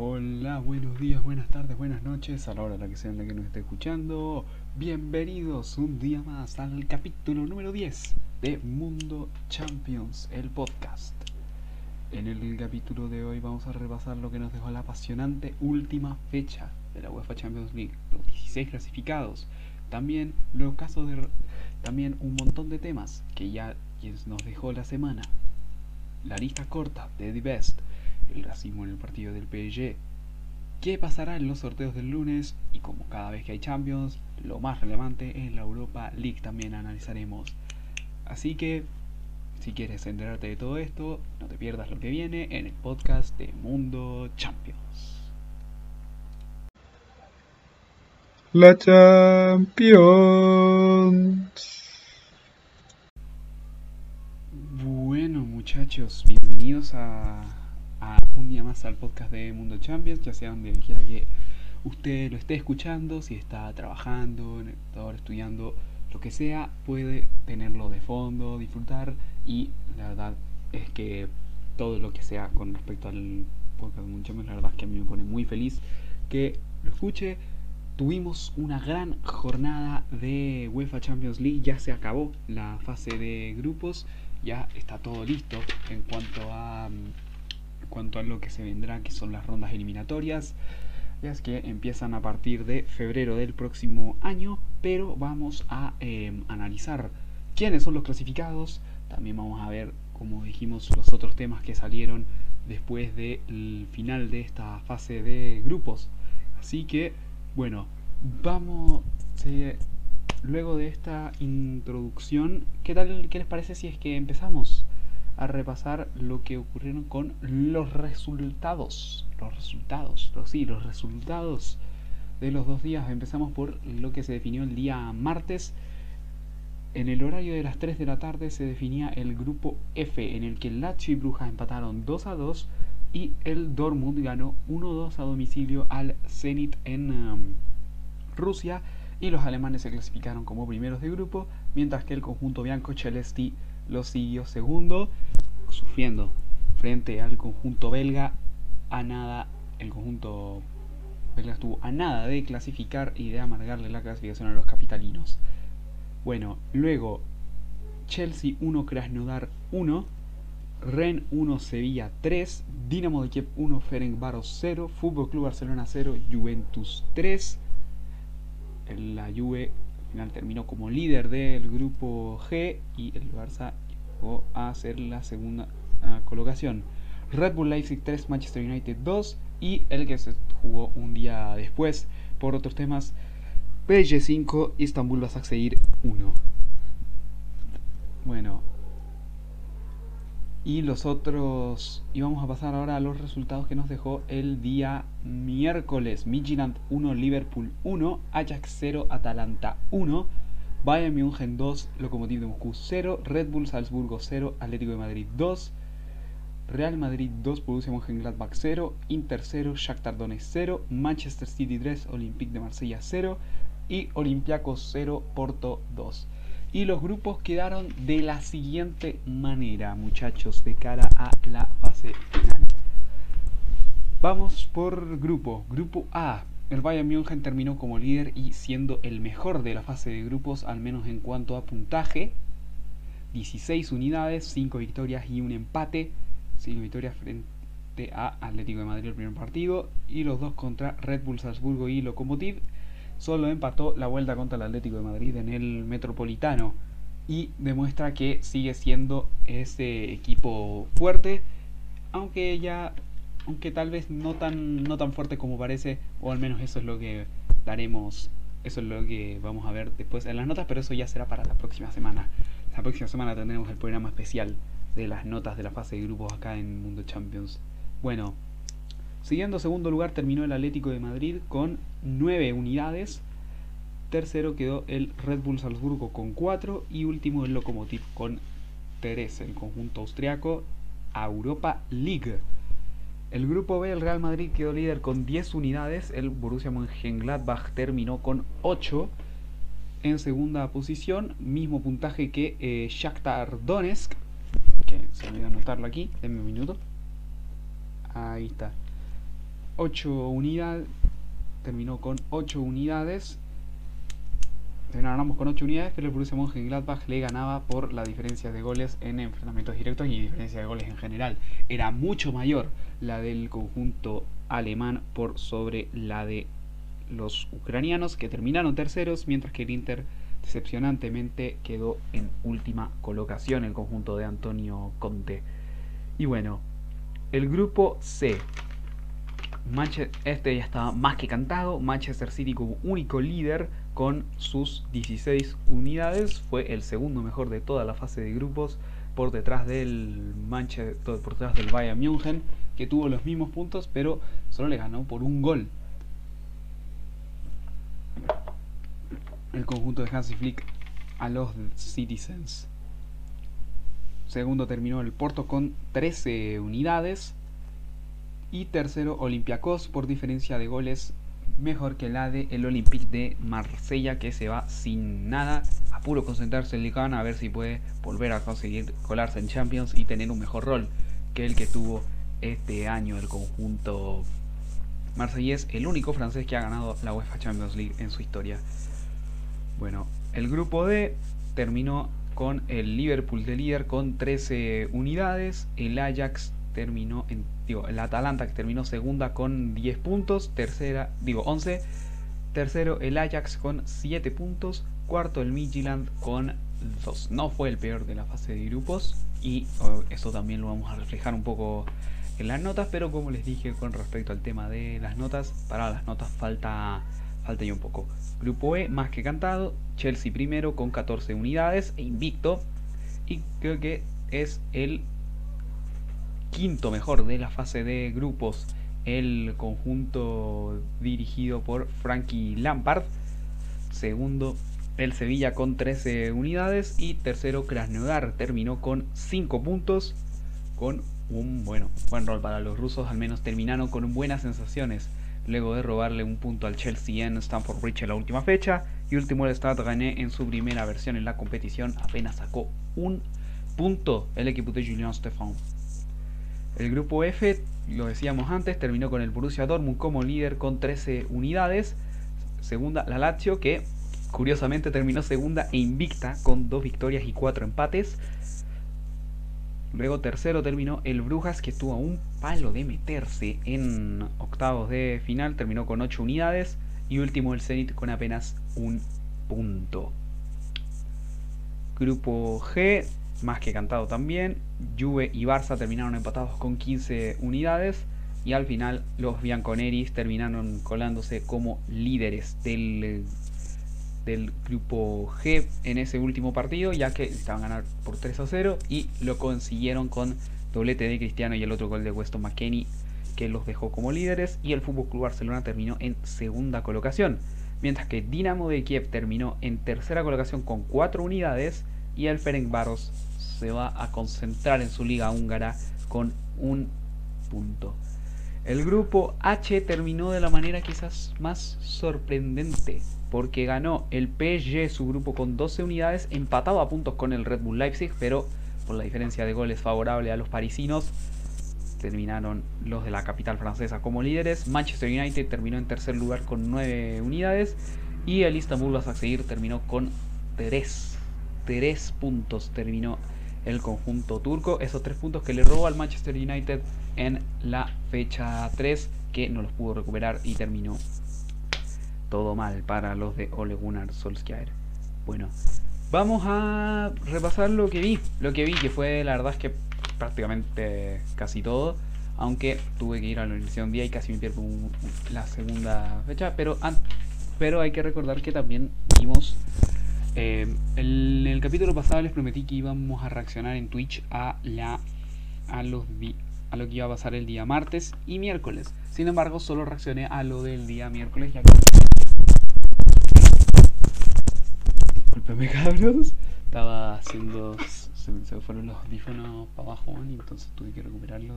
Hola, buenos días, buenas tardes, buenas noches, a la hora en la que sea en la que nos esté escuchando. Bienvenidos un día más al capítulo número 10 de Mundo Champions, el podcast. En el capítulo de hoy vamos a repasar lo que nos dejó la apasionante última fecha de la UEFA Champions League, los 16 clasificados. También los casos de también un montón de temas que ya nos dejó la semana. La lista corta de The Best el racismo en el partido del PSG, qué pasará en los sorteos del lunes y como cada vez que hay Champions, lo más relevante en la Europa League también analizaremos. Así que, si quieres enterarte de todo esto, no te pierdas lo que viene en el podcast de Mundo Champions. La Champions. Bueno muchachos, bienvenidos a un día más al podcast de Mundo Champions, ya sea donde quiera que usted lo esté escuchando, si está trabajando, estudiando, lo que sea, puede tenerlo de fondo, disfrutar y la verdad es que todo lo que sea con respecto al podcast de Mundo Champions, la verdad es que a mí me pone muy feliz que lo escuche. Tuvimos una gran jornada de UEFA Champions League, ya se acabó la fase de grupos, ya está todo listo en cuanto a cuanto a lo que se vendrá, que son las rondas eliminatorias. Ya es que empiezan a partir de febrero del próximo año, pero vamos a em, analizar quiénes son los clasificados. También vamos a ver, como dijimos, los otros temas que salieron después del final de esta fase de grupos. Así que, bueno, vamos. luego de esta introducción, ¿qué tal? ¿Qué les parece si es que empezamos? A repasar lo que ocurrieron con los resultados. Los resultados, sí, los resultados de los dos días. Empezamos por lo que se definió el día martes. En el horario de las 3 de la tarde se definía el grupo F, en el que Lazio y Brujas empataron 2 a 2 y el Dortmund ganó 1-2 a domicilio al Zenit en um, Rusia y los alemanes se clasificaron como primeros de grupo, mientras que el conjunto Bianco Celesti lo siguió segundo, sufriendo frente al conjunto belga a nada, el conjunto belga estuvo a nada de clasificar y de amargarle la clasificación a los capitalinos. Bueno, luego Chelsea 1, Krasnodar 1, Ren 1, Sevilla 3, Dinamo de Kiev 1, Ferencváros 0, Fútbol Club Barcelona 0, Juventus 3. La Juve final terminó como líder del grupo G y el Barça llegó a ser la segunda ah, colocación. Red Bull Leipzig 3, Manchester United 2 y el que se jugó un día después por otros temas, PSG 5, Istanbul seguir 1. Bueno, y los otros, y vamos a pasar ahora a los resultados que nos dejó el día miércoles. Midtjylland 1, Liverpool 1, Ajax 0, Atalanta 1, Bayern München 2, Lokomotiv de Moscú 0, Red Bull Salzburgo 0, Atlético de Madrid 2, Real Madrid 2, Borussia Mönchengladbach 0, Inter 0, Shakhtar Donetsk 0, Manchester City 3, Olympique de Marsella 0 y Olympiacos 0, Porto 2. Y los grupos quedaron de la siguiente manera, muchachos, de cara a la fase final. Vamos por grupo. Grupo A. El Bayern München terminó como líder y siendo el mejor de la fase de grupos, al menos en cuanto a puntaje. 16 unidades, 5 victorias y un empate. 5 victorias frente a Atlético de Madrid el primer partido. Y los dos contra Red Bull Salzburgo y Lokomotiv solo empató la vuelta contra el Atlético de Madrid en el Metropolitano y demuestra que sigue siendo ese equipo fuerte, aunque ya aunque tal vez no tan no tan fuerte como parece, o al menos eso es lo que daremos, eso es lo que vamos a ver después en las notas, pero eso ya será para la próxima semana. La próxima semana tendremos el programa especial de las notas de la fase de grupos acá en Mundo Champions. Bueno, Siguiendo segundo lugar terminó el Atlético de Madrid con 9 unidades. Tercero quedó el Red Bull Salzburgo con 4 y último el Lokomotiv con 3, el conjunto austriaco a Europa League. El grupo B, el Real Madrid quedó líder con 10 unidades, el Borussia Mönchengladbach terminó con 8 en segunda posición, mismo puntaje que eh, Shakhtar Donetsk, que se me olvidó anotarlo aquí, denme un minuto. Ahí está. 8 unidades. Terminó con 8 unidades. Terminamos con 8 unidades, pero el Borussia Mönchengladbach le ganaba por la diferencia de goles en enfrentamientos directos y diferencia de goles en general. Era mucho mayor la del conjunto alemán por sobre la de los ucranianos que terminaron terceros, mientras que el Inter decepcionantemente quedó en última colocación el conjunto de Antonio Conte. Y bueno, el grupo C. este ya estaba más que cantado. Manchester City como único líder con sus 16 unidades. Fue el segundo mejor de toda la fase de grupos por detrás del Manchester, por detrás del Bayern München, que tuvo los mismos puntos, pero solo le ganó por un gol. El conjunto de Hansi Flick a los Citizens. Segundo terminó el Porto con 13 unidades. Y tercero Olympiacos por diferencia de goles mejor que la de el Olympique de Marsella que se va sin nada a puro concentrarse en Ligue a ver si puede volver a conseguir colarse en Champions y tener un mejor rol que el que tuvo este año el conjunto marsellés, el único francés que ha ganado la UEFA Champions League en su historia. Bueno, el grupo D terminó con el Liverpool de líder con 13 unidades, el Ajax terminó en digo, el Atalanta que terminó segunda con 10 puntos, tercera, digo 11, tercero el Ajax con 7 puntos, cuarto el Midtjylland con 2. No fue el peor de la fase de grupos y oh, eso también lo vamos a reflejar un poco en las notas, pero como les dije con respecto al tema de las notas, para las notas falta falta un poco. Grupo E más que cantado, Chelsea primero con 14 unidades e invicto y creo que es el quinto mejor de la fase de grupos el conjunto dirigido por Frankie Lampard. Segundo, el Sevilla con 13 unidades. Y tercero, Krasnodar terminó con 5 puntos. Con un bueno, buen rol para los rusos. Al menos terminaron con buenas sensaciones. Luego de robarle un punto al Chelsea en Stamford Bridge en la última fecha. Y último, el Stade gané en su primera versión en la competición. Apenas sacó un punto el equipo de Julien Stefan. El grupo F, lo decíamos antes, terminó con el Borussia Dortmund como líder con 13 unidades. Segunda, la Lazio, que curiosamente terminó segunda e invicta con 2 victorias y 4 empates. Luego tercero terminó el Brujas, que estuvo a un palo de meterse en octavos de final, terminó con 8 unidades. Y último el Zenit con apenas un punto. Grupo G, más que cantado también. Juve y Barça terminaron empatados con 15 unidades y al final los Bianconeris terminaron colándose como líderes del, del grupo G en ese último partido, ya que estaban ganar por 3 a 0 y lo consiguieron con doblete de Cristiano y el otro gol de Weston McKenney que los dejó como líderes y el FC Barcelona terminó en segunda colocación, mientras que Dinamo de Kiev terminó en tercera colocación con 4 unidades y el Ferencváros se va a concentrar en su liga húngara con un punto. El grupo H terminó de la manera quizás más sorprendente, porque ganó el PSG su grupo con 12 unidades, empatado a puntos con el Red Bull Leipzig, pero por la diferencia de goles favorable a los parisinos, terminaron los de la capital francesa como líderes. Manchester United terminó en tercer lugar con 9 unidades y el Istanbul seguir terminó con 3, 3 puntos. Terminó el conjunto turco. Esos tres puntos que le robó al Manchester United en la fecha 3, que no los pudo recuperar y terminó todo mal para los de Ole Gunnar Solskjaer. Bueno, vamos a repasar lo que vi. Lo que vi, que fue la verdad es que prácticamente casi todo. Aunque tuve que ir a la universidad un día y casi me pierdo la segunda fecha. Pero, pero hay que recordar que también vimos eh, en el capítulo pasado les prometí que íbamos a reaccionar en Twitch a la a los a lo que iba a pasar el día martes y miércoles. Sin embargo, solo reaccioné a lo del día miércoles ya que Disculpenme cabros, estaba haciendo se me, fueron los audífonos para abajo y entonces tuve que recuperarlo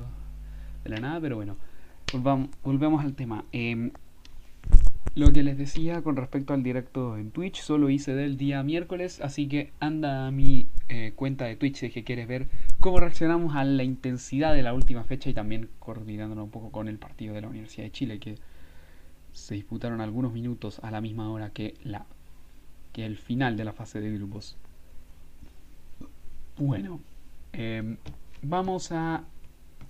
de la nada, pero bueno, volvamos, volvemos al tema. Eh, lo que les decía con respecto al directo en Twitch, solo hice del día miércoles, así que anda a mi eh, cuenta de Twitch si que quieres ver cómo reaccionamos a la intensidad de la última fecha y también coordinándonos un poco con el partido de la Universidad de Chile que se disputaron algunos minutos a la misma hora que la que el final de la fase de grupos. Bueno, em, vamos a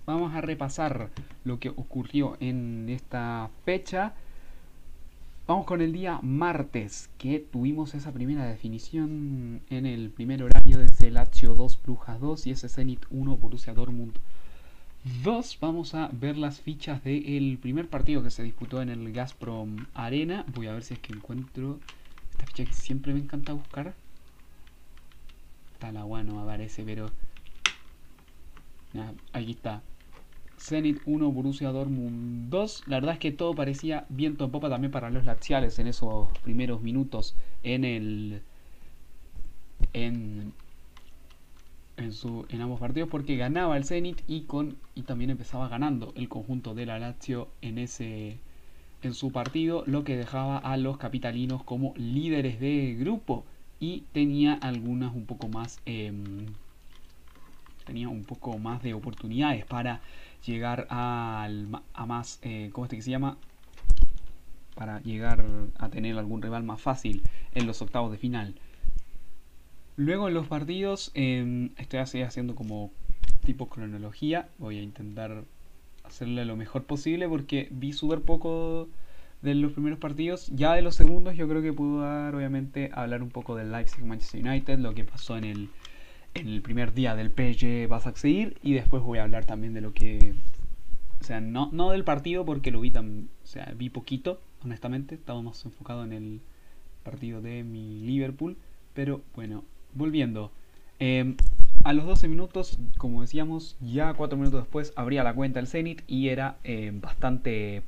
vamos a repasar lo que ocurrió en esta fecha. Vamos con el día martes, que tuvimos esa primera definición en el primer horario de ese Lazio 2, Brujas 2 y ese Zenit 1, Borussia Dortmund 2. Vamos a ver las fichas del primer partido que se disputó en el Gazprom Arena. Voy a ver si es que encuentro esta ficha que siempre me encanta buscar. Está la bueno, aparece, pero... aquí está. Zenit 1, Borussia Dortmund 2. La verdad es que todo parecía viento en popa también para los laziales en esos primeros minutos en el en en, su, en ambos partidos porque ganaba el Zenit y con y también empezaba ganando el conjunto de la Lazio en ese en su partido, lo que dejaba a los capitalinos como líderes de grupo y tenía algunas un poco más em, un poco más de oportunidades para llegar a más, eh, ¿cómo es que se llama? Para llegar a tener algún rival más fácil en los octavos de final. Luego en los partidos em, estoy haciendo como tipo cronología. Voy a intentar hacerle lo mejor posible porque vi súper poco de los primeros partidos. Ya de los segundos yo creo que puedo dar obviamente hablar un poco del Leipzig Manchester United, lo que pasó en el en el primer día del PSG vas a seguir y después voy a hablar también de lo que o sea no, no del partido porque lo vi tan o sea vi poquito honestamente. Estábamos enfocados en el partido de mi Liverpool. Pero bueno volviendo. Em, a los 12 minutos como decíamos ya 4 minutos después abría la cuenta el Zenit y era em, bastante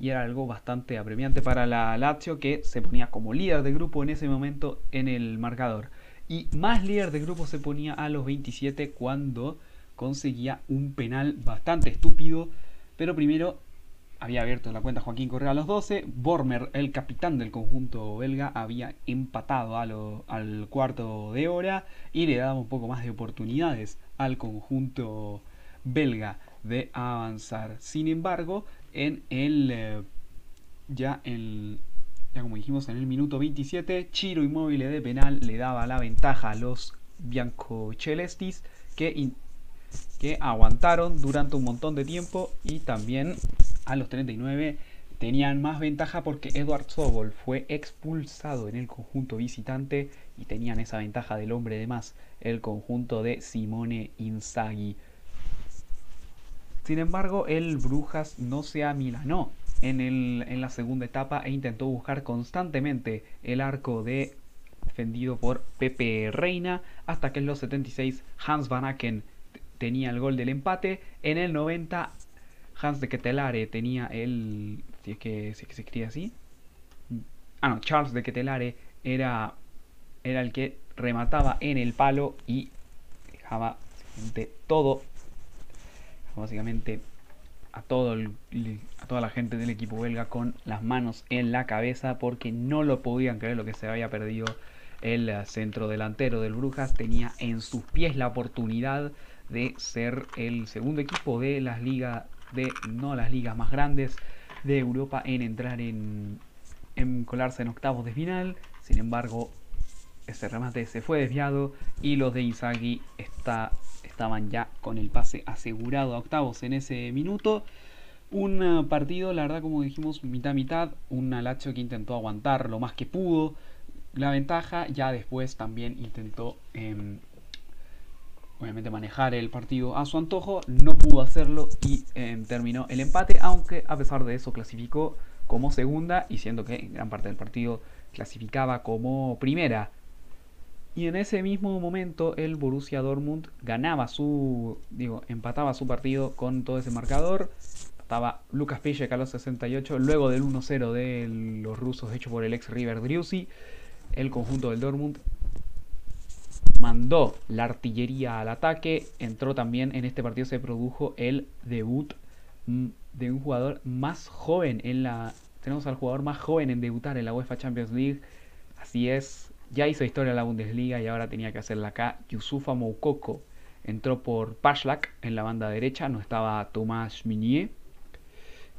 y era algo bastante apremiante para la Lazio que se ponía como líder de grupo en ese momento en el marcador y más líder de grupo se ponía a los 27 cuando conseguía un penal bastante estúpido. Pero primero había abierto la cuenta Joaquín Correa a los 12. Bormer, el capitán del conjunto belga, había empatado al cuarto de hora y le daba un poco más de oportunidades al conjunto belga de avanzar. Sin embargo, en el eh, ya en ya como dijimos en el minuto 27, Chiro Inmóvil de penal le daba la ventaja a los Biancocelestis que, que aguantaron durante un montón de tiempo y también a los 39 tenían más ventaja porque Edward Sobol fue expulsado en el conjunto visitante y tenían esa ventaja del hombre de más, el conjunto de Simone Inzaghi. Sin embargo, el Brujas no se amilanó en, el, en la segunda etapa e intentó buscar constantemente el arco de defendido por Pepe Reina hasta que en los 76 Hans Van Aken tenía el gol del empate. En el 90 Hans de Ketelare tenía el... Si es que, se escribe así. Ah, no, Charles de Ketelare era, era el que remataba en el palo y dejaba de todo básicamente a, todo a toda la gente del equipo belga con las manos en la cabeza porque no lo podían creer lo que se había perdido el eh, centro delantero del Brujas. Tenía en sus pies la oportunidad de ser el segundo equipo de las ligas, de no las ligas más grandes de Europa en entrar en, en colarse en octavos de final. Sin embargo, ese remate se fue desviado y los de Inzaghi está estaban ya con el pase asegurado a octavos en ese minuto. Un eh, partido, la verdad, como dijimos, mitad mitad. Un Lazio que intentó aguantar lo más que pudo la ventaja. Ya después también intentó, em, obviamente, manejar el partido a su antojo. No pudo hacerlo y em, terminó el empate. Aunque a pesar de eso clasificó como segunda y siendo que en gran parte del partido clasificaba como primera. Y en ese mismo momento el Borussia Dortmund ganaba su, digo, empataba su partido con todo ese marcador. Estaba Lucas Piszek a los 68, luego del 1-0 de los rusos hecho por el ex River Driussi, el conjunto del Dortmund mandó la artillería al ataque. Entró también en este partido se produjo el debut mm, de un jugador más joven en la tenemos al jugador más joven en debutar en la UEFA Champions League. Así es, ya hizo historia en la Bundesliga y ahora tenía que hacerla acá. Yusufa Moukoko entró por Pashlack en la banda derecha, no estaba Tomás Minier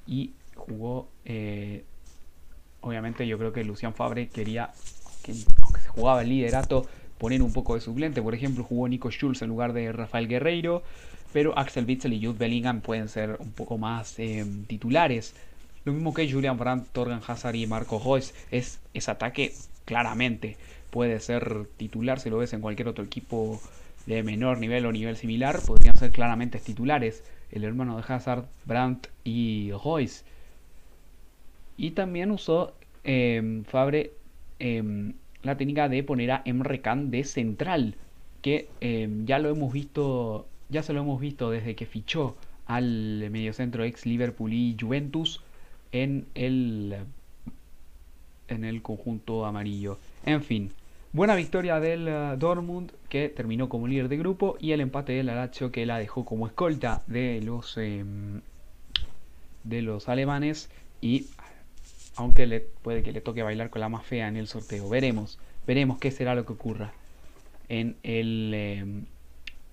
y jugó. Eh, obviamente, yo creo que Lucian Fabre quería, que, aunque se jugaba el liderato, poner un poco de suplente. Por ejemplo, jugó Nico Schulz en lugar de Rafael Guerreiro, pero Axel Witzel y Jude Bellingham pueden ser un poco más eh, titulares. Lo mismo que Julian Brandt, Torgan Hazard y Marco Reus. Es ese ataque claramente puede ser titular si lo ves en cualquier otro equipo de menor nivel o nivel similar, podrían ser claramente titulares. El hermano de Hazard, Brandt y Royce. Y también usó em, Fabre em, la técnica de poner a Emre Can de central, que em, ya lo hemos visto, ya se lo hemos visto desde que fichó al mediocentro ex Liverpool y Juventus en el en el conjunto amarillo. En fin, buena victoria del uh, Dortmund que terminó como líder de grupo y el empate del Lazio que la dejó como escolta de los em, de los alemanes y aunque puede que le toque bailar con la más fea en el sorteo. Veremos, veremos qué será lo que ocurra en el em,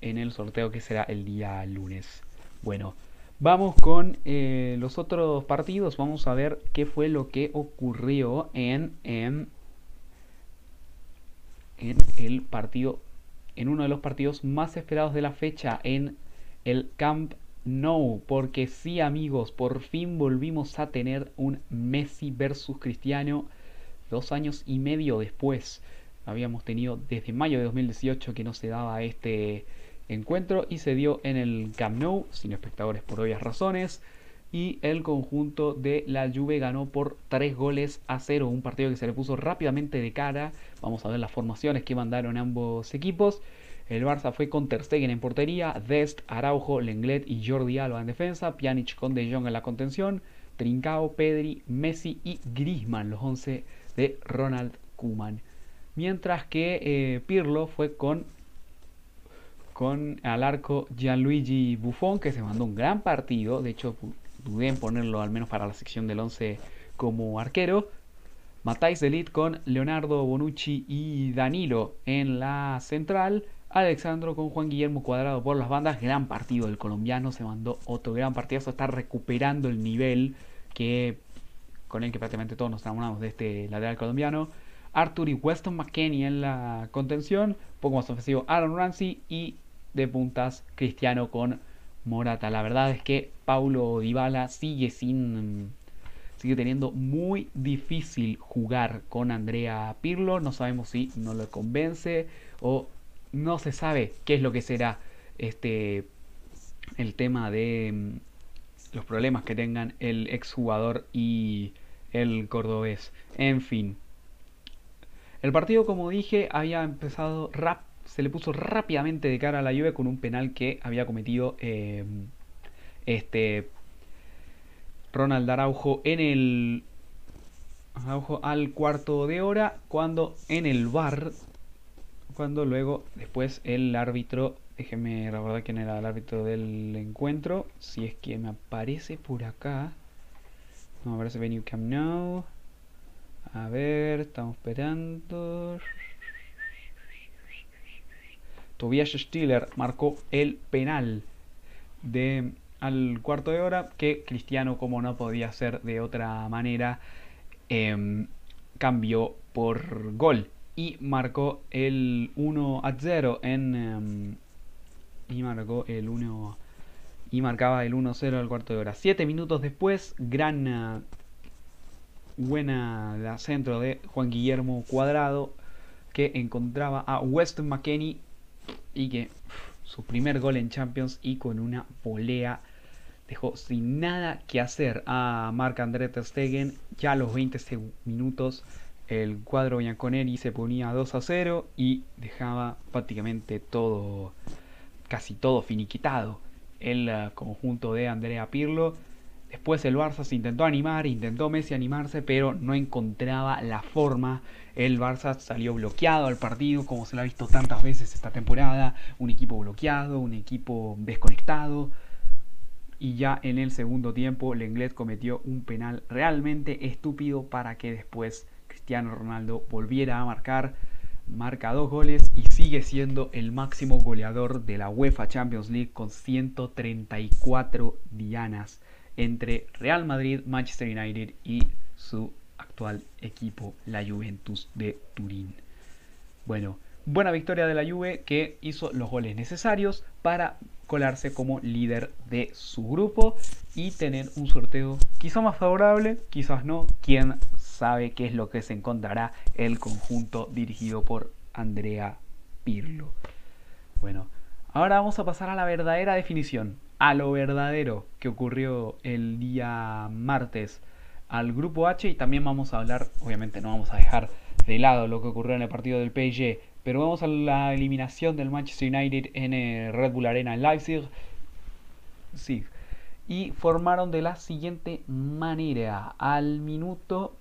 en el sorteo que será el día lunes. Bueno, Vamos con eh, los otros partidos. Vamos a ver qué fue lo que ocurrió en, en, en, el partido, en uno de los partidos más esperados de la fecha, en el Camp Nou. Porque sí, amigos, por fin volvimos a tener un Messi versus Cristiano dos años y medio después. Habíamos tenido desde mayo de 2018 que no se daba este encuentro y se dio en el Camp Nou, sin espectadores por obvias razones. Y el conjunto de la Juve ganó por 3 goles a 0, un partido que se le puso rápidamente de cara. Vamos a ver las formaciones que mandaron ambos equipos. El Barça fue con Ter Stegen en portería, Dest, Araujo, Lenglet y Jordi Alba en defensa, Pjanic con De Jong en la contención, Trincao, Pedri, Messi y Griezmann, los 11 de Ronald Koeman. Mientras que eh, Pirlo fue con con al arco Gianluigi Buffon, que se mandó un gran partido. De hecho, dudé en ponerlo al menos para la sección del 11 como arquero. Matáis Delit con Leonardo Bonucci y Danilo en la central. Alexandro con Juan Guillermo Cuadrado por las bandas. Gran partido del colombiano. Se mandó otro gran partidazo. Está recuperando el nivel que con el que prácticamente todos nos enamoramos de este lateral colombiano. Arthur y Weston McKenney en la contención. Poco más ofensivo Aaron Ramsey y de puntas Cristiano con Morata. La verdad es que Paulo Dybala sigue sin sigue teniendo muy difícil jugar con Andrea Pirlo. No sabemos si no lo convence o no se sabe qué es lo que será este el tema de mm, los problemas que tengan el exjugador y el cordobés. En fin. El partido, como dije, había empezado rap se le puso rápidamente de cara a la lluvia con un penal que había cometido eh, este Ronald Araujo en el Araujo al cuarto de hora cuando en el bar cuando luego después el árbitro déjeme recordar quién era el árbitro del encuentro si es que me aparece por acá. No me aparece venue cam now a ver estamos esperando Tobias Stiller marcó el penal al cuarto de hora que Cristiano como no podía ser de otra manera em, cambió por gol y marcó el 1 a 0 en em, y marcó el 1 y marcaba el 1-0 al cuarto de hora. Siete minutos después, gran buena centro de Juan Guillermo Cuadrado que encontraba a Weston McKenney y que su primer gol en Champions y con una volea dejó sin nada que hacer a Marc-André Ter Stegen. Ya a los 20 minutos el cuadro Bianconeri se ponía 2 a 0 y dejaba prácticamente todo, casi todo finiquitado el uh, conjunto de Andrea Pirlo. Después el Barça se intentó animar, intentó Messi animarse, pero no encontraba la forma el Barça salió bloqueado al partido, como se lo ha visto tantas veces esta temporada. Un equipo bloqueado, un equipo desconectado. Y ya en el segundo tiempo, Lenglet cometió un penal realmente estúpido para que después Cristiano Ronaldo volviera a marcar. marca dos goles y sigue siendo el máximo goleador de la UEFA Champions League con 134 dianas entre Real Madrid, Manchester United y su actual equipo, la Juventus de Turín. Bueno, buena victoria de la Juve que hizo los goles necesarios para colarse como líder de su grupo y tener un sorteo quizá más favorable, quizás no, quién sabe qué es lo que se encontrará el conjunto dirigido por Andrea Pirlo. Bueno, ahora vamos a pasar a la verdadera definición, a lo verdadero que ocurrió el día martes al grupo H y también vamos a hablar, obviamente no vamos a dejar de lado lo que ocurrió en el partido del PSG, pero vamos a la eliminación del Manchester United en el Red Bull Arena en Leipzig. Sí. Y formaron de la siguiente manera. Al minuto...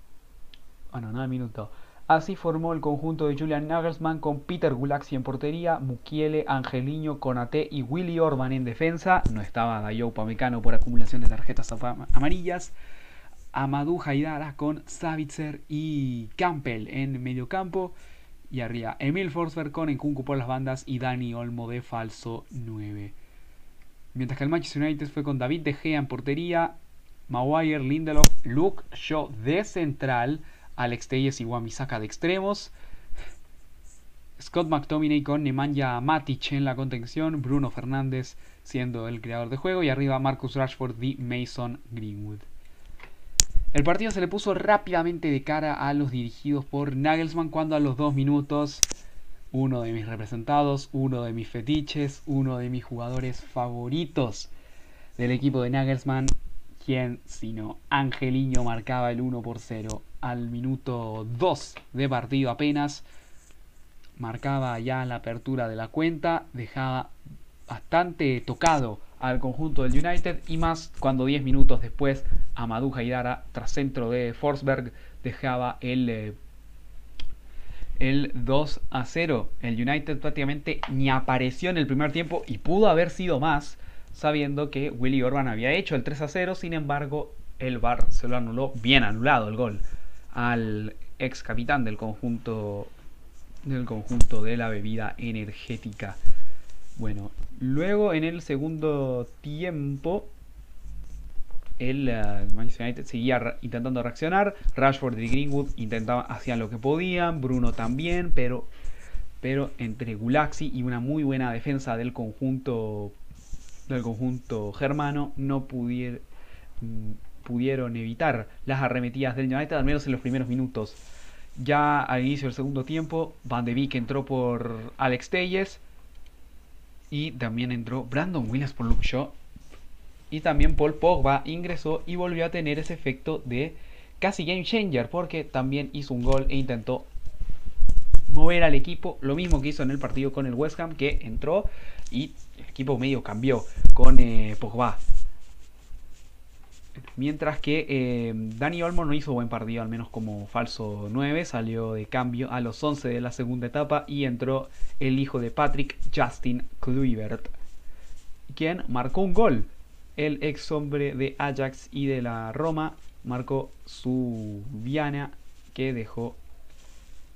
Bueno, no al minuto. Así formó el conjunto de Julian Nagelsmann con Peter Gulaxi en portería, Mukiele, Angeliño, Conate y Willy Orban en defensa. No estaba Dayo Pamecano por acumulación de tarjetas amarillas. Amadou Haidara con Savitzer y Campbell en medio campo. Y arriba Emil Forsberg con Enkunku por las bandas y Dani Olmo de falso 9. Mientras que el Manchester United fue con David De Gea en portería, Maguire, Lindelof, Luke Shaw de central, Alex Telles y Wamisaka de extremos, Scott McTominay con Nemanja Matic en la contención, Bruno Fernández siendo el creador de juego y arriba Marcus Rashford y Mason Greenwood. El partido se le puso rápidamente de cara a los dirigidos por Nagelsmann cuando a los dos minutos uno de mis representados, uno de mis fetiches, uno de mis jugadores favoritos del equipo de Nagelsmann, quien sino Angeliño marcaba el 1 por 0 al minuto 2 de partido apenas, marcaba ya la apertura de la cuenta, dejaba bastante tocado al conjunto del United y más cuando 10 minutos después Amadou Haidara tras centro de Forsberg dejaba el, eh, el 2 a 0. El United prácticamente ni apareció en el primer tiempo y pudo haber sido más sabiendo que Willy Orban había hecho el 3 a 0, sin embargo el VAR se lo anuló bien anulado el gol al ex capitán del conjunto del conjunto de la bebida energética. Bueno, luego en el segundo tiempo, el uh, Manchester United seguía intentando reaccionar. Rashford y Greenwood intentaban, hacían lo que podían. Bruno también, pero, pero entre Gulaxi y una muy buena defensa del conjunto del conjunto germano no pudieron, mm, pudieron evitar las arremetidas del United, al menos en los primeros minutos. Ya al inicio del segundo tiempo, Van de Beek entró por Alex Telles y también entró Brandon Williams por Luke Shaw. Y también Paul Pogba ingresó y volvió a tener ese efecto de casi game changer porque también hizo un gol e intentó mover al equipo. Lo mismo que hizo en el partido con el West Ham que entró y el equipo medio cambió con eh, Pogba. Mientras que eh, Dani Olmo no hizo buen partido, al menos como falso 9. Salió de cambio a los 11 de la segunda etapa y entró el hijo de Patrick, Justin Kluivert, quien marcó un gol. El ex hombre de Ajax y de la Roma marcó su Viana que dejó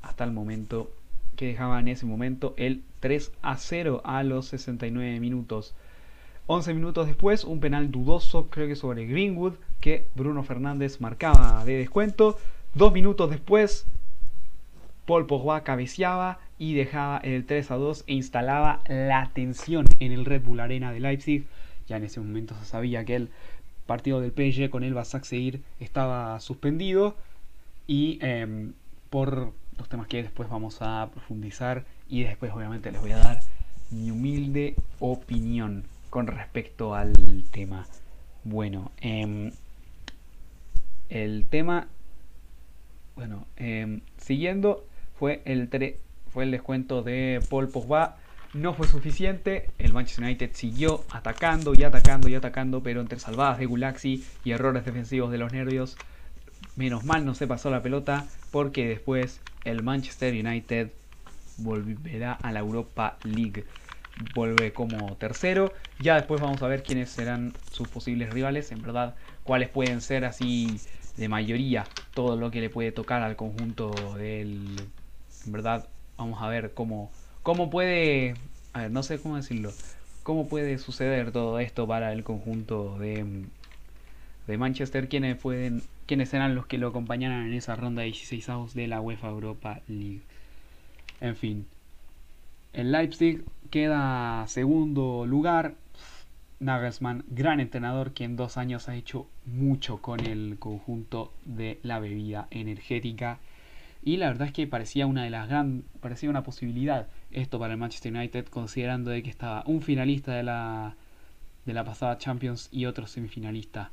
hasta el momento, que dejaba en ese momento el 3 a 0 a los 69 minutos. 11 minutos después, un penal dudoso, creo que sobre Greenwood, que Bruno Fernández marcaba de descuento. Dos minutos después, Paul Pogba cabeceaba y dejaba el 3 a 2 e instalaba la tensión en el Red Bull Arena de Leipzig. Ya en ese momento se sabía que el partido del PSG con el Basak seguir estaba suspendido y em, por los temas que después vamos a profundizar y después obviamente les voy a dar mi humilde opinión con respecto al tema. Bueno, em, el tema, bueno, em, siguiendo, fue el, fue el descuento de Paul Pogba. No fue suficiente, el Manchester United siguió atacando y atacando y atacando, pero entre salvadas de Gulaxi y errores defensivos de los nervios, menos mal no se pasó la pelota, porque después el Manchester United volverá a la Europa League vuelve como tercero. Ya después vamos a ver quiénes serán sus posibles rivales, en verdad, cuáles pueden ser así de mayoría todo lo que le puede tocar al conjunto del, en verdad, vamos a ver cómo, cómo puede, a ver, no sé cómo decirlo, cómo puede suceder todo esto para el conjunto de, de Manchester, quienes pueden, quienes serán los que lo acompañarán en esa ronda de 16 avos de la UEFA Europa League. En fin, el Leipzig queda segundo lugar. Nagelsmann, gran entrenador que en dos años ha hecho mucho con el conjunto de la bebida energética. Y la verdad es que parecía una de las gran, parecía una posibilidad esto para el Manchester United, considerando de que estaba un finalista de la, de la pasada Champions y otro semifinalista.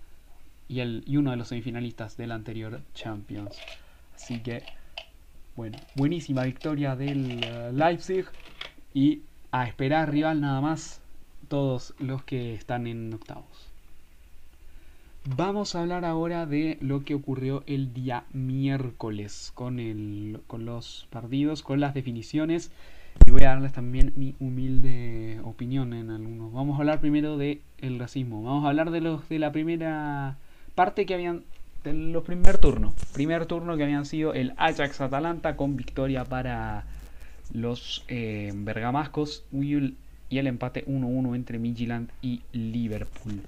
Y, el, y uno de los semifinalistas del anterior Champions. Así que, bueno, buenísima victoria del uh, Leipzig. Y a esperar rival nada más todos los que están en octavos. Vamos a hablar ahora de lo que ocurrió el día miércoles con, el, con los partidos, con las definiciones. Y voy a darles también mi humilde opinión en algunos. Vamos a hablar primero de el racismo. Vamos a hablar de los de la primera parte que habían de los primer turno. Primer turno que habían sido el Ajax Atalanta con victoria para los eh, bergamascos y el empate 1-1 entre Midtjylland y Liverpool.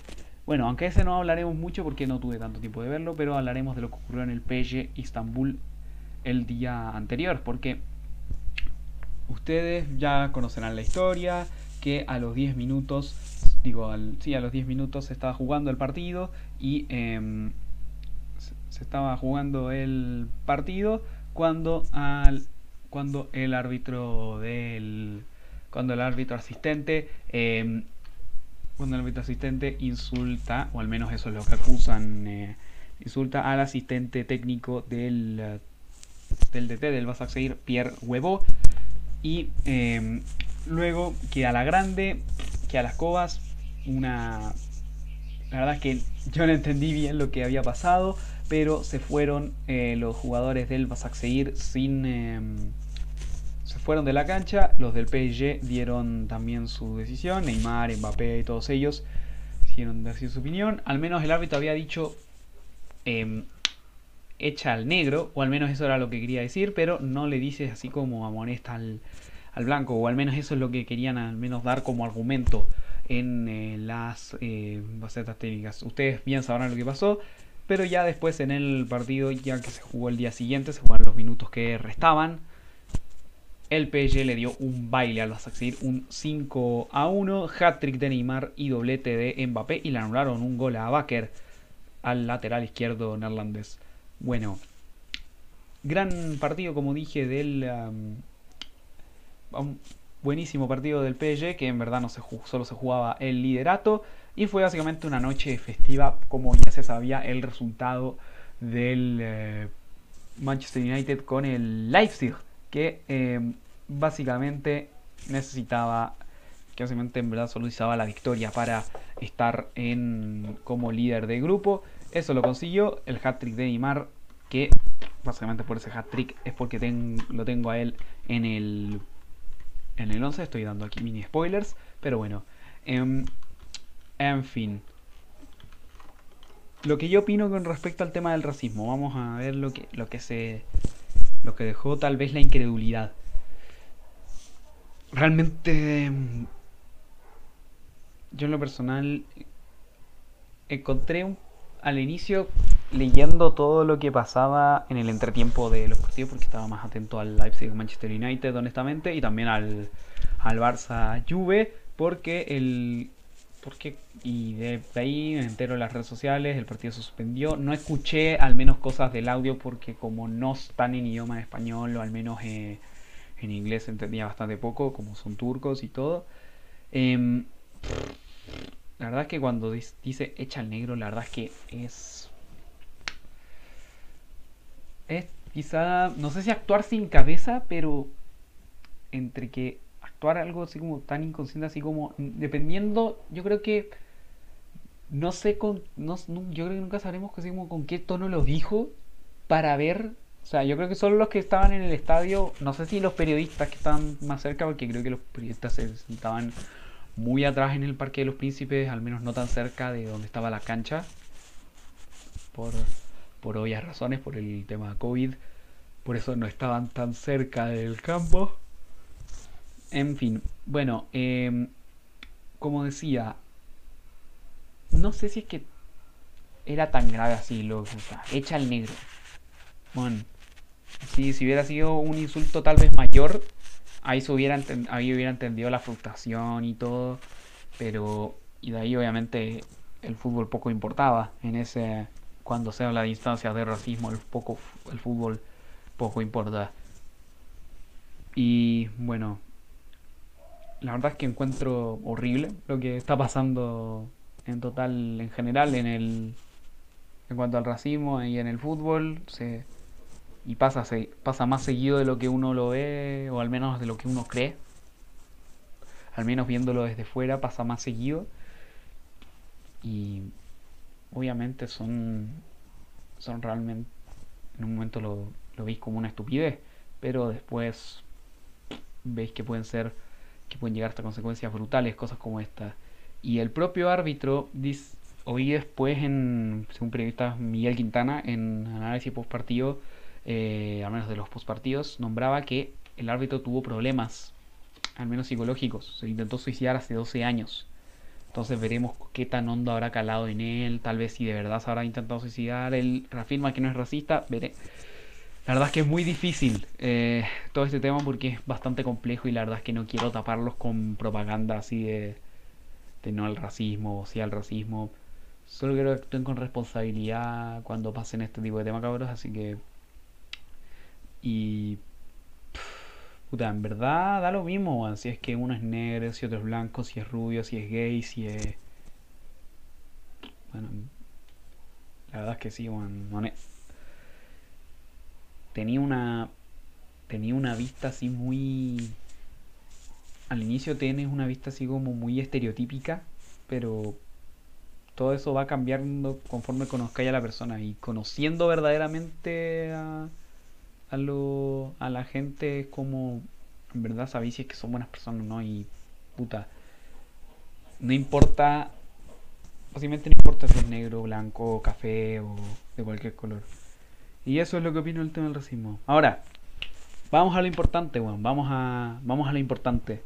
Bueno, aunque ese no hablaremos mucho porque no tuve tanto tiempo de verlo, pero hablaremos de lo que ocurrió en el PSG Istanbul el día anterior, porque ustedes ya conocerán la historia, que a los 10 minutos, digo, sí, a los 10 minutos se estaba jugando el partido y eh, se estaba jugando el partido cuando al cuando el árbitro del cuando el árbitro asistente eh, cuando el árbitro asistente insulta o al menos eso es lo que acusan eh, insulta al asistente técnico del del DT del Basak Seguir Pierre Huevo. Y eh, luego que a la grande que a las cobas una la verdad es que yo no entendí bien lo que había pasado pero se fueron eh, los jugadores del Basak Seguir sin se fueron de la cancha, los del PSG dieron también su decisión, Neymar, Mbappé y todos ellos hicieron decir su opinión, al menos el árbitro había dicho eh, echa al negro, o al menos eso era lo que quería decir, pero no le dices así como amonesta al, blanco, o al menos eso es lo que querían al menos dar como argumento en eh, las eh, basetas técnicas. Ustedes bien sabrán lo que pasó, pero ya después en el partido, ya que se jugó el día siguiente, se jugaron los minutos que restaban el PSG le dio un baile al Basaksehir, un 5 a 1, hat-trick de Neymar y doblete de Mbappé y le anularon un gol a Baker al lateral izquierdo neerlandés. Bueno, gran partido como dije del um, buenísimo partido del PSG que en verdad no se solo se jugaba el liderato y fue básicamente una noche festiva como ya se sabía el resultado del eh, Manchester United con el Leipzig que eh, básicamente necesitaba, que básicamente en verdad solo la victoria para estar en como líder de grupo. Eso lo consiguió el hat-trick de Neymar, que básicamente por ese hat-trick es porque lo tengo a él en el en el 11. Estoy dando aquí mini spoilers, pero bueno. En, en fin. Lo que yo opino con respecto al tema del racismo, vamos a ver lo que, lo que se lo que dejó tal vez la incredulidad. Realmente yo en lo personal encontré al inicio leyendo todo lo que pasaba en el entretiempo de los partidos porque estaba más atento al Leipzig Manchester United honestamente y también al, al Barça Juve porque el porque y de, ahí me entero en las redes sociales el partido se suspendió. No escuché al menos cosas del audio porque como no están en idioma español o al menos eh, en inglés entendía bastante poco como son turcos y todo. Eh, la verdad es que cuando dice echa al negro la verdad es que es es quizá no sé si actuar sin cabeza pero entre que actuar algo así como tan inconsciente, así como dependiendo, yo creo que no sé con, yo creo que nunca sabremos así como con qué tono lo dijo para ver, o sea, yo creo que solo los que estaban en el estadio, no sé si los periodistas que estaban más cerca, porque creo que los periodistas se sentaban muy atrás en el Parque de los Príncipes, al menos no tan cerca de donde estaba la cancha, por, por obvias razones, por el tema COVID, por eso no estaban tan cerca del campo En fin, bueno, em, como decía, no sé si es que era tan grave así lo que echa el negro. Bueno, si, si hubiera sido un insulto tal vez mayor, ahí, se hubiera, ahí hubiera entendido la frustración y todo, pero y de ahí obviamente el fútbol poco importaba. En ese cuando se habla de instancias de racismo el poco el fútbol poco importa. Y bueno la verdad es que encuentro horrible lo que está pasando en total en general en el en cuanto al racismo y en el fútbol. Se y pasa pasa más seguido de lo que uno lo ve o al menos de lo que uno cree al menos viéndolo desde fuera pasa más seguido y obviamente son, son realmente, en un momento lo, lo veis como una estupidez, pero después veis que pueden ser, que pueden llegar hasta consecuencias brutales, cosas como esta. Y el propio árbitro dice, hoy después, en, según periodista Miguel Quintana, en análisis post partido, eh, al menos de los post partidos, nombraba que el árbitro tuvo problemas, al menos psicológicos. Se intentó suicidar hace 12 años. Entonces veremos qué tan hondo habrá calado en él. Tal vez si de verdad se habrá intentado suicidar. Él reafirma que no es racista. Veré. La verdad es que es muy difícil eh, todo este tema porque es bastante complejo y la verdad es que no quiero taparlos con propaganda así de, de no al racismo o sí al racismo. Solo quiero que actúen con responsabilidad cuando pasen este tipo de temas, cabros. Así que... Y Puta, en verdad da lo mismo, Si es que uno es negro, si otro es blanco, si es rubio, si es gay, si es. Bueno. La verdad es que sí, bueno, Tenía una. Tenía una vista así muy. Al inicio tienes una vista así como muy estereotípica, pero todo eso va cambiando conforme conozcáis a la persona y conociendo verdaderamente a a, lo, a la gente como en verdad sabéis si es que son buenas personas no y puta no importa básicamente no importa si es negro, blanco, café o de cualquier color. Y eso es lo que opino del tema del racismo. Ahora vamos a lo importante bueno, vamos a vamos a lo importante.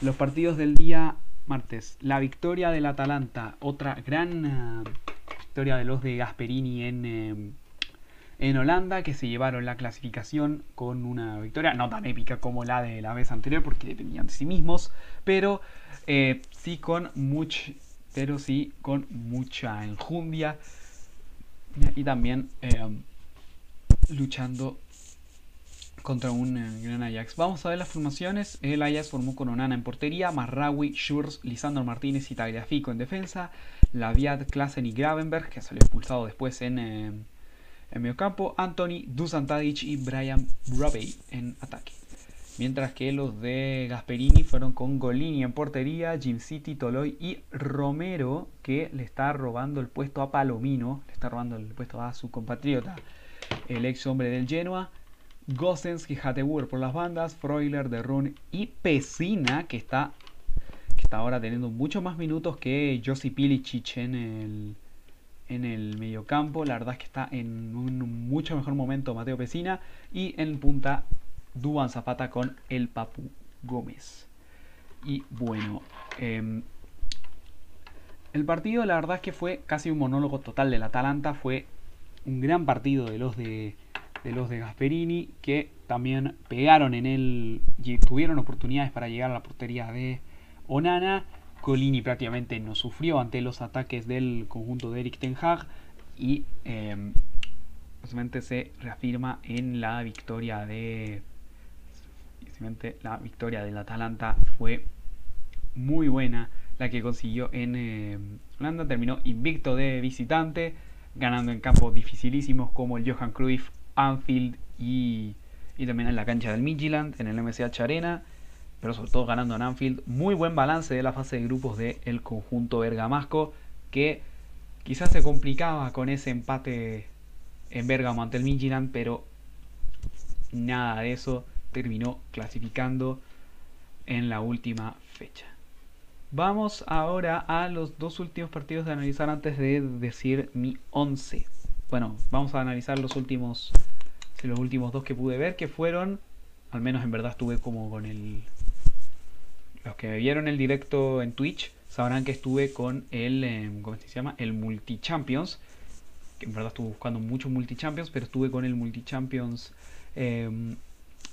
Los partidos del día martes. La victoria del Atalanta otra gran uh, victoria de los de Gasperini en eh, en Holanda que se llevaron la clasificación con una victoria no tan épica como la de la vez anterior porque dependían de sí mismos, pero eh, sí con much, pero sí con mucha enjundia y también eh, luchando contra un eh, gran Ajax. Vamos a ver las formaciones. El Ajax formó con Onana en portería, Marraui, Schurz, Lisandro Martínez y Tagliafico en defensa, Laviad, Klassen y Gravenberg, que salió expulsado después en en medio campo, Anthony, Dusan Tadic y Brian Robbie en ataque. Mientras que los de Gasperini fueron con Golini en portería, Jim City, Toloy y Romero, que le está robando el puesto a Palomino, le está robando el puesto a su compatriota, el ex hombre del Genoa. Gossens y Hatewer por las bandas, Freuler de Run y Pesina, que está, que está ahora teniendo mucho más minutos que Josi Pilicic en el, en el mediocampo. La verdad es que está en un mucho mejor momento Mateo Pesina. Y en punta Duban Zapata con el Papu Gómez. Y bueno, em, el partido la verdad es que fue casi un monólogo total del Atalanta. Fue un gran partido de los de, de los de Gasperini que también pegaron en él y tuvieron oportunidades para llegar a la portería de Onana Colini prácticamente no sufrió ante los ataques del conjunto de Eric Ten Hag y eh, se reafirma en la victoria de la victoria del Atalanta fue muy buena la que consiguió en em, Holanda terminó invicto de visitante ganando en campos dificilísimos como el Johan Cruyff Anfield y, y también en la cancha del Midtjylland en el MSH Arena pero sobre todo ganando en Anfield. Muy buen balance de la fase de grupos del conjunto bergamasco, que quizás se complicaba con ese empate en Bergamo ante el Midtjylland, pero nada de eso terminó clasificando en la última fecha. Vamos ahora a los dos últimos partidos de analizar antes de decir mi 11. Bueno, vamos a analizar los últimos los últimos dos que pude ver que fueron al menos en verdad estuve como con el los que vieron el directo en Twitch sabrán que estuve con el, em, ¿cómo se llama? El Multi Champions. Que en verdad estuve buscando muchos Multi Champions, pero estuve con el Multi Champions em,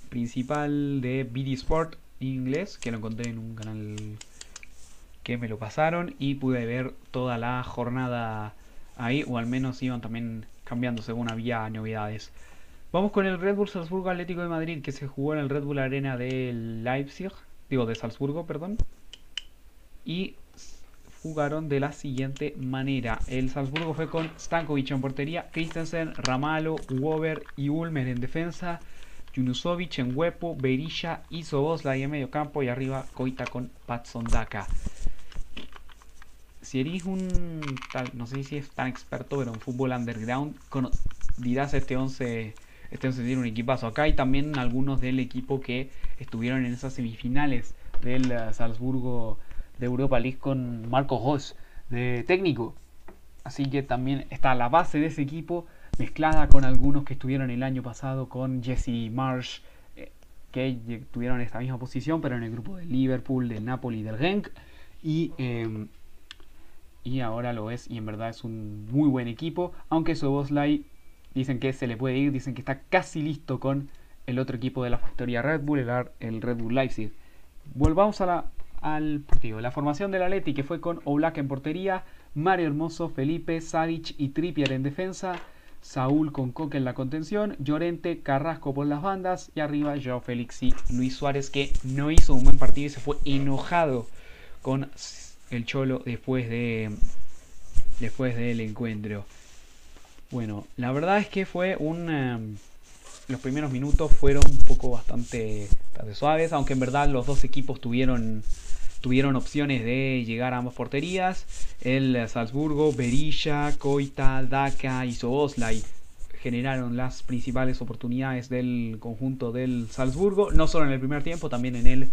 principal de BD Sport inglés, que lo encontré en un canal que me lo pasaron y pude ver toda la jornada ahí, o al menos iban también cambiando según había novedades. Vamos con el Red Bull Salzburgo Atlético de Madrid que se jugó en el Red Bull Arena de Leipzig, digo de Salzburgo, perdón. Y jugaron de la siguiente manera. El Salzburgo fue con Stankovic en portería, Christensen, Ramalo, Wober y Ulmer en defensa, Junusovic en huepo, Berisha y Sobosla en medio campo y arriba Koita con Patsondaka. Si eres un tal, no sé si es tan experto, pero en fútbol underground, dirás este 11 11 tiene un equipazo. Acá hay también algunos del equipo que estuvieron en esas semifinales del eh, Salzburgo de Europa League con Marco Ross de técnico. Así que también está la base de ese equipo mezclada con algunos que estuvieron el año pasado con Jesse Marsh, eh, que tuvieron esta misma posición, pero en el grupo del Liverpool, del Napoli del Genk. Y, em, y ahora lo es, y en verdad es un muy buen equipo. Aunque Soboslai dicen que se le puede ir, dicen que está casi listo con el otro equipo de la factoría Red Bull, el, Red Bull Leipzig. Volvamos al partido. La formación del Atleti que fue con Oblak en portería, Mario Hermoso, Felipe, Savic y Trippier en defensa, Saúl con Coque en la contención, Llorente, Carrasco por las bandas y arriba Joao Félix y Luis Suárez que no hizo un buen partido y se fue enojado con el Cholo después de después del encuentro. Bueno, la verdad es que fue un... Em, los primeros minutos fueron un poco bastante, suaves, aunque en verdad los dos equipos tuvieron, tuvieron opciones de llegar a ambas porterías. El Salzburgo, Berilla, Koita, Daka y Soboslai generaron las principales oportunidades del conjunto del Salzburgo, no solo en el primer tiempo, también en el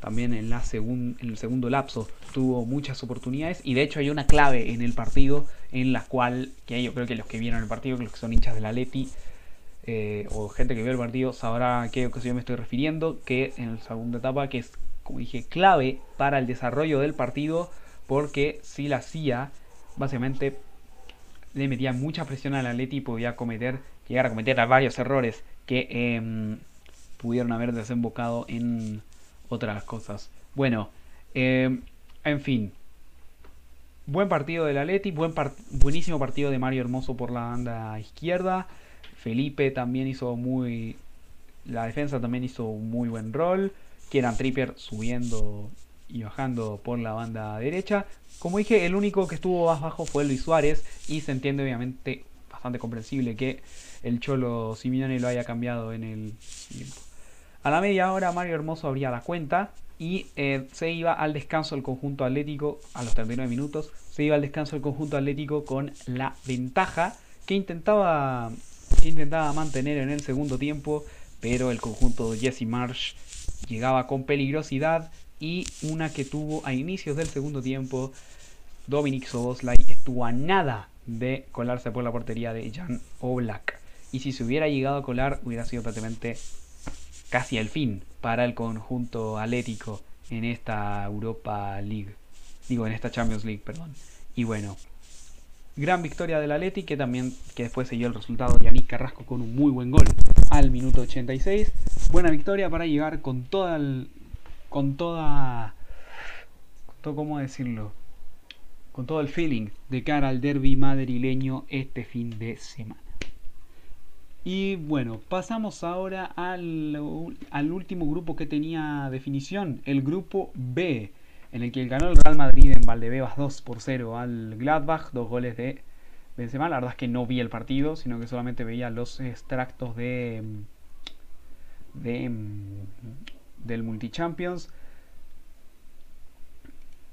también en, la en el segundo lapso tuvo muchas oportunidades y de hecho hay una clave en el partido en la cual, que yo creo que los que vieron el partido, los que son hinchas de la Leti eh, o gente que vio el partido sabrá a qué ocasión me estoy refiriendo, que en la segunda etapa, que es, como dije, clave para el desarrollo del partido, porque si la hacía, básicamente le metía mucha presión al Atleti y podía cometer, llegar a cometer varios errores que em, pudieron haber desembocado en otras cosas. Bueno, eh, en fin. Buen partido del Atleti, buen buenísimo partido de Mario Hermoso por la banda izquierda. Felipe también hizo muy... La defensa también hizo un muy buen rol. Kieran Tripper subiendo y bajando por la banda derecha. Como dije, el único que estuvo más bajo fue Luis Suárez y se entiende obviamente bastante comprensible que el Cholo Simeone lo haya cambiado en el. A la media hora Mario Hermoso abría la cuenta y eh, se iba al descanso el conjunto atlético a los 39 minutos. Se iba al descanso el conjunto atlético con la ventaja que intentaba, intentaba mantener en el segundo tiempo, pero el conjunto de Jesse Marsh llegaba con peligrosidad y una que tuvo a inicios del segundo tiempo Dominic Soboslai estuvo a nada de colarse por la portería de Jan Oblak. Y si se hubiera llegado a colar, hubiera sido prácticamente casi al fin para el conjunto atlético en esta Europa League. Digo, en esta Champions League, perdón. Y bueno, gran victoria del Atleti que también que después siguió el resultado de Yannick Carrasco con un muy buen gol al minuto 86. Buena victoria para llegar con toda el, con toda cómo decirlo, con todo el feeling de cara al derby madrileño este fin de semana. Y bueno, pasamos ahora al, último grupo que tenía definición, el grupo B, en el que ganó el Real Madrid en Valdebebas 2 por 0 al Gladbach, dos goles de Benzema. La verdad es que no vi el partido, sino que solamente veía los extractos de, de del Multichampions.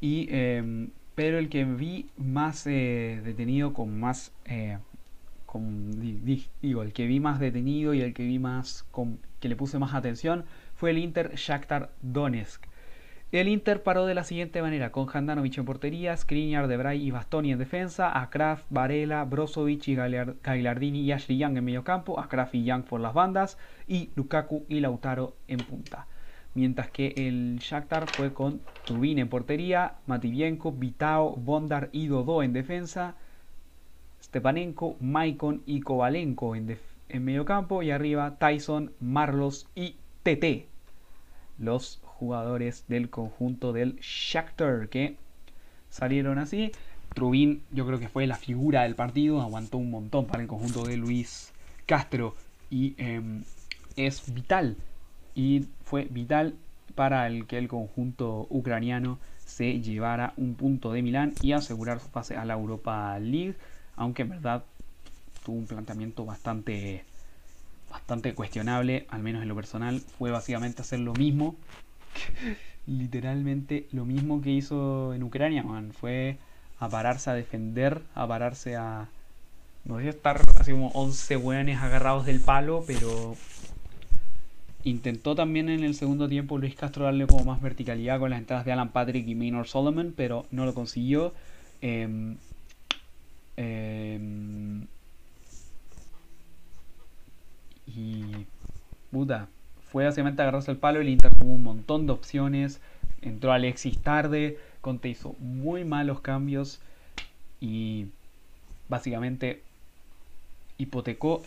Y, em, pero el que vi más eh, detenido con más eh, digo, el que vi más detenido y el que vi más que le puse más atención fue el Inter Shakhtar Donetsk. El Inter paró de la siguiente manera, con Handanovic en portería, Skriniar, Debray y Bastoni en defensa, a Varela, Brozovic y Gagliardini y Ashley Young en medio campo, a y Young por las bandas, y Lukaku y Lautaro en punta. mientras que el Shakhtar fue con Trubin en portería, Mativienko, Vitao, Bondar y Dodó en defensa, Stepanenko, Maicon y Kovalenko en, en medio campo y arriba Tyson, Marlos y TT, los jugadores del conjunto del Shakhtar que salieron así. Trubin yo creo que fue la figura del partido, aguantó un montón para el conjunto de Luis Castro y em, es vital y fue vital para el que el conjunto ucraniano se llevara un punto de Milán y asegurar su pase a la Europa League, aunque en verdad tuvo un planteamiento bastante bastante cuestionable, al menos en lo personal, fue básicamente hacer lo mismo, literalmente lo mismo que hizo en Ucrania, fue a pararse a defender, a pararse a no sé estar así como 11 hueones agarrados del palo, pero intentó también en el segundo tiempo Luis Castro darle como más verticalidad con las entradas de Alan Patrick y Maynard Solomon, pero no lo consiguió. Em, em, y puta, fue básicamente agarrarse el palo. El Inter tuvo un montón de opciones. Entró Alexis tarde. Conte hizo muy malos cambios. Y básicamente hipotecó,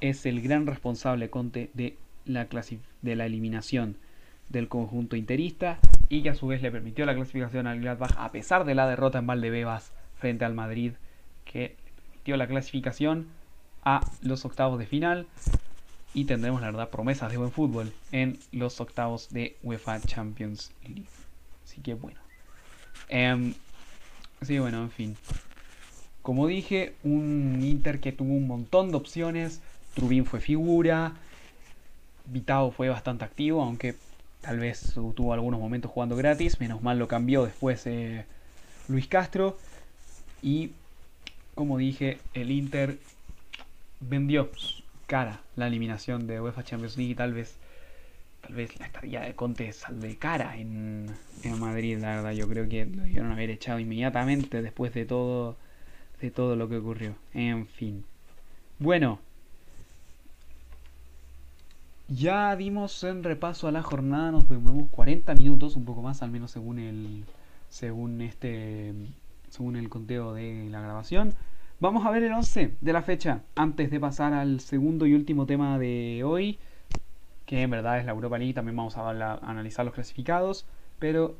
es el gran responsable Conte de la, de la eliminación del conjunto interista y que a su vez le permitió la clasificación al Gladbach a pesar de la derrota en Valdebebas frente al Madrid que permitió la clasificación a los octavos de final y tendremos la verdad promesas de buen fútbol en los octavos de UEFA Champions League así que bueno así que bueno en fin como dije, un Inter que tuvo un montón de opciones. Trubin fue figura. Vitao fue bastante activo, aunque tal vez tuvo algunos momentos jugando gratis. Menos mal lo cambió después eh, Luis Castro. Y como dije, el Inter vendió cara la eliminación de UEFA Champions League. Tal vez, tal vez la estadía de Conte sal de cara en, en Madrid. La verdad, yo creo que lo debieron haber echado inmediatamente después de todo de todo lo que ocurrió. En fin. Bueno. Ya dimos en repaso a la jornada, nos demoramos 40 minutos, un poco más, al menos según el según este según el conteo de la grabación. Vamos a ver el 11 de la fecha antes de pasar al segundo y último tema de hoy, que en verdad es la Europa League, también vamos a, analizar los clasificados, pero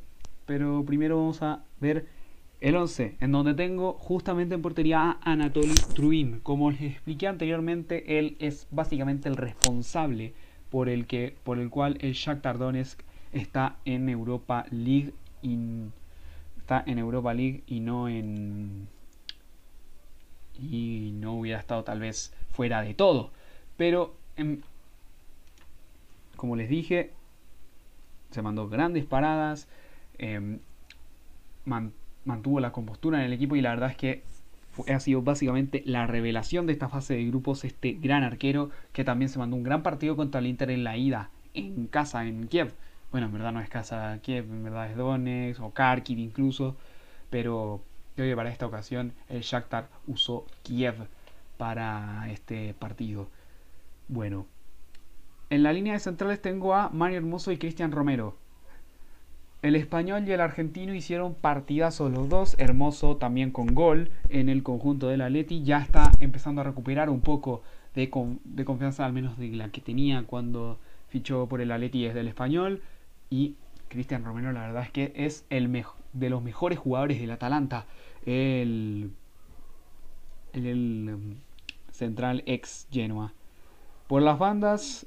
pero primero vamos a ver el 11, en donde tengo justamente en portería a Anatoly Trubin. Como les expliqué anteriormente, él es básicamente el responsable por el, que, por el cual el Shakhtar Donetsk está en Europa League y, en Europa League y no en y no hubiera estado tal vez fuera de todo. Pero em, como les dije, se mandó grandes paradas. Eh, mantuvo la compostura en el equipo y la verdad es que ha sido básicamente la revelación de esta fase de grupos este gran arquero que también se mandó un gran partido contra el Inter en la ida en casa en Kiev. Bueno, en verdad no es casa Kiev, en verdad es Donetsk o Kharkiv incluso, pero creo que para esta ocasión el Shakhtar usó Kiev para este partido. Bueno, en la línea de centrales tengo a Mario Hermoso y Cristian Romero. El español y el argentino hicieron partidazos los dos, hermoso también con gol en el conjunto del Atleti, ya está empezando a recuperar un poco de, confianza, al menos de la que tenía cuando fichó por el Atleti desde el español, y Cristian Romero la verdad es que es el de los mejores jugadores del Atalanta, el, el, um, central ex Genoa. Por las bandas,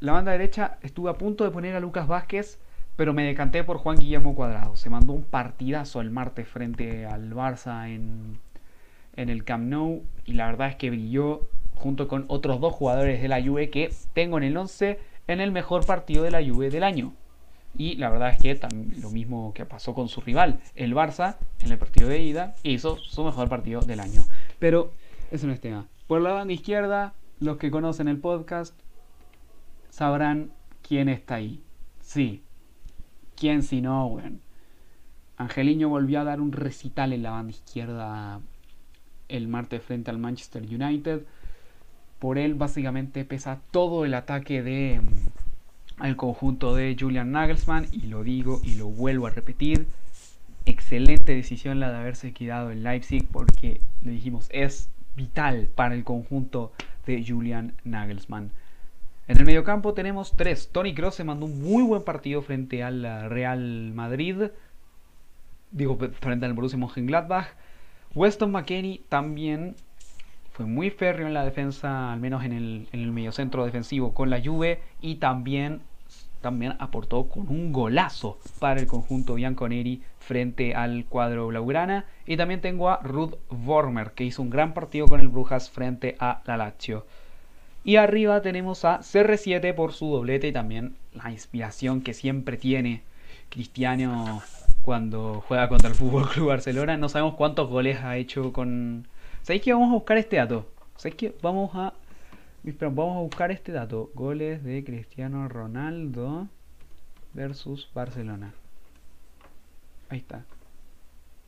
la banda derecha estuve a punto de poner a Lucas Vázquez, pero me decanté por Juan Guillermo Cuadrado. Se mandó un partidazo el martes frente al Barça en, en el Camp Nou y la verdad es que brilló junto con otros dos jugadores de la Juve que tengo en el 11 en el mejor partido de la Juve del año. Y la verdad es que lo mismo que pasó con su rival, el Barça, en el partido de ida, hizo su mejor partido del año. Pero eso no es tema. Por la banda izquierda, los que conocen el podcast sabrán quién está ahí. Sí, ¿Quién si no, weón? Angeliño volvió a dar un recital en la banda izquierda el martes frente al Manchester United. Por él básicamente pesa todo el ataque de, al conjunto de Julian Nagelsmann y lo digo y lo vuelvo a repetir. Excelente decisión la de haberse quedado en Leipzig porque le dijimos es vital para el conjunto de Julian Nagelsmann. En el mediocampo tenemos tres. Tony Kroos se mandó un muy buen partido frente al Real Madrid. Digo, frente al Borussia Mönchengladbach. Weston McKennie también fue muy férreo en la defensa, al menos en el, en el mediocentro defensivo con la Juve. Y también, también aportó con un golazo para el conjunto Bianconeri frente al cuadro Blaugrana. Y también tengo a Ruth Vormer, que hizo un gran partido con el Brujas frente a la Lazio. Y arriba tenemos a CR7 por su doblete y también la inspiración que siempre tiene Cristiano cuando juega contra el Fútbol Club Barcelona. No sabemos cuántos goles ha hecho con. ¿Sabéis que vamos a buscar este dato? ¿Sabéis que vamos a. vamos a buscar este dato. Goles de Cristiano Ronaldo versus Barcelona. Ahí está.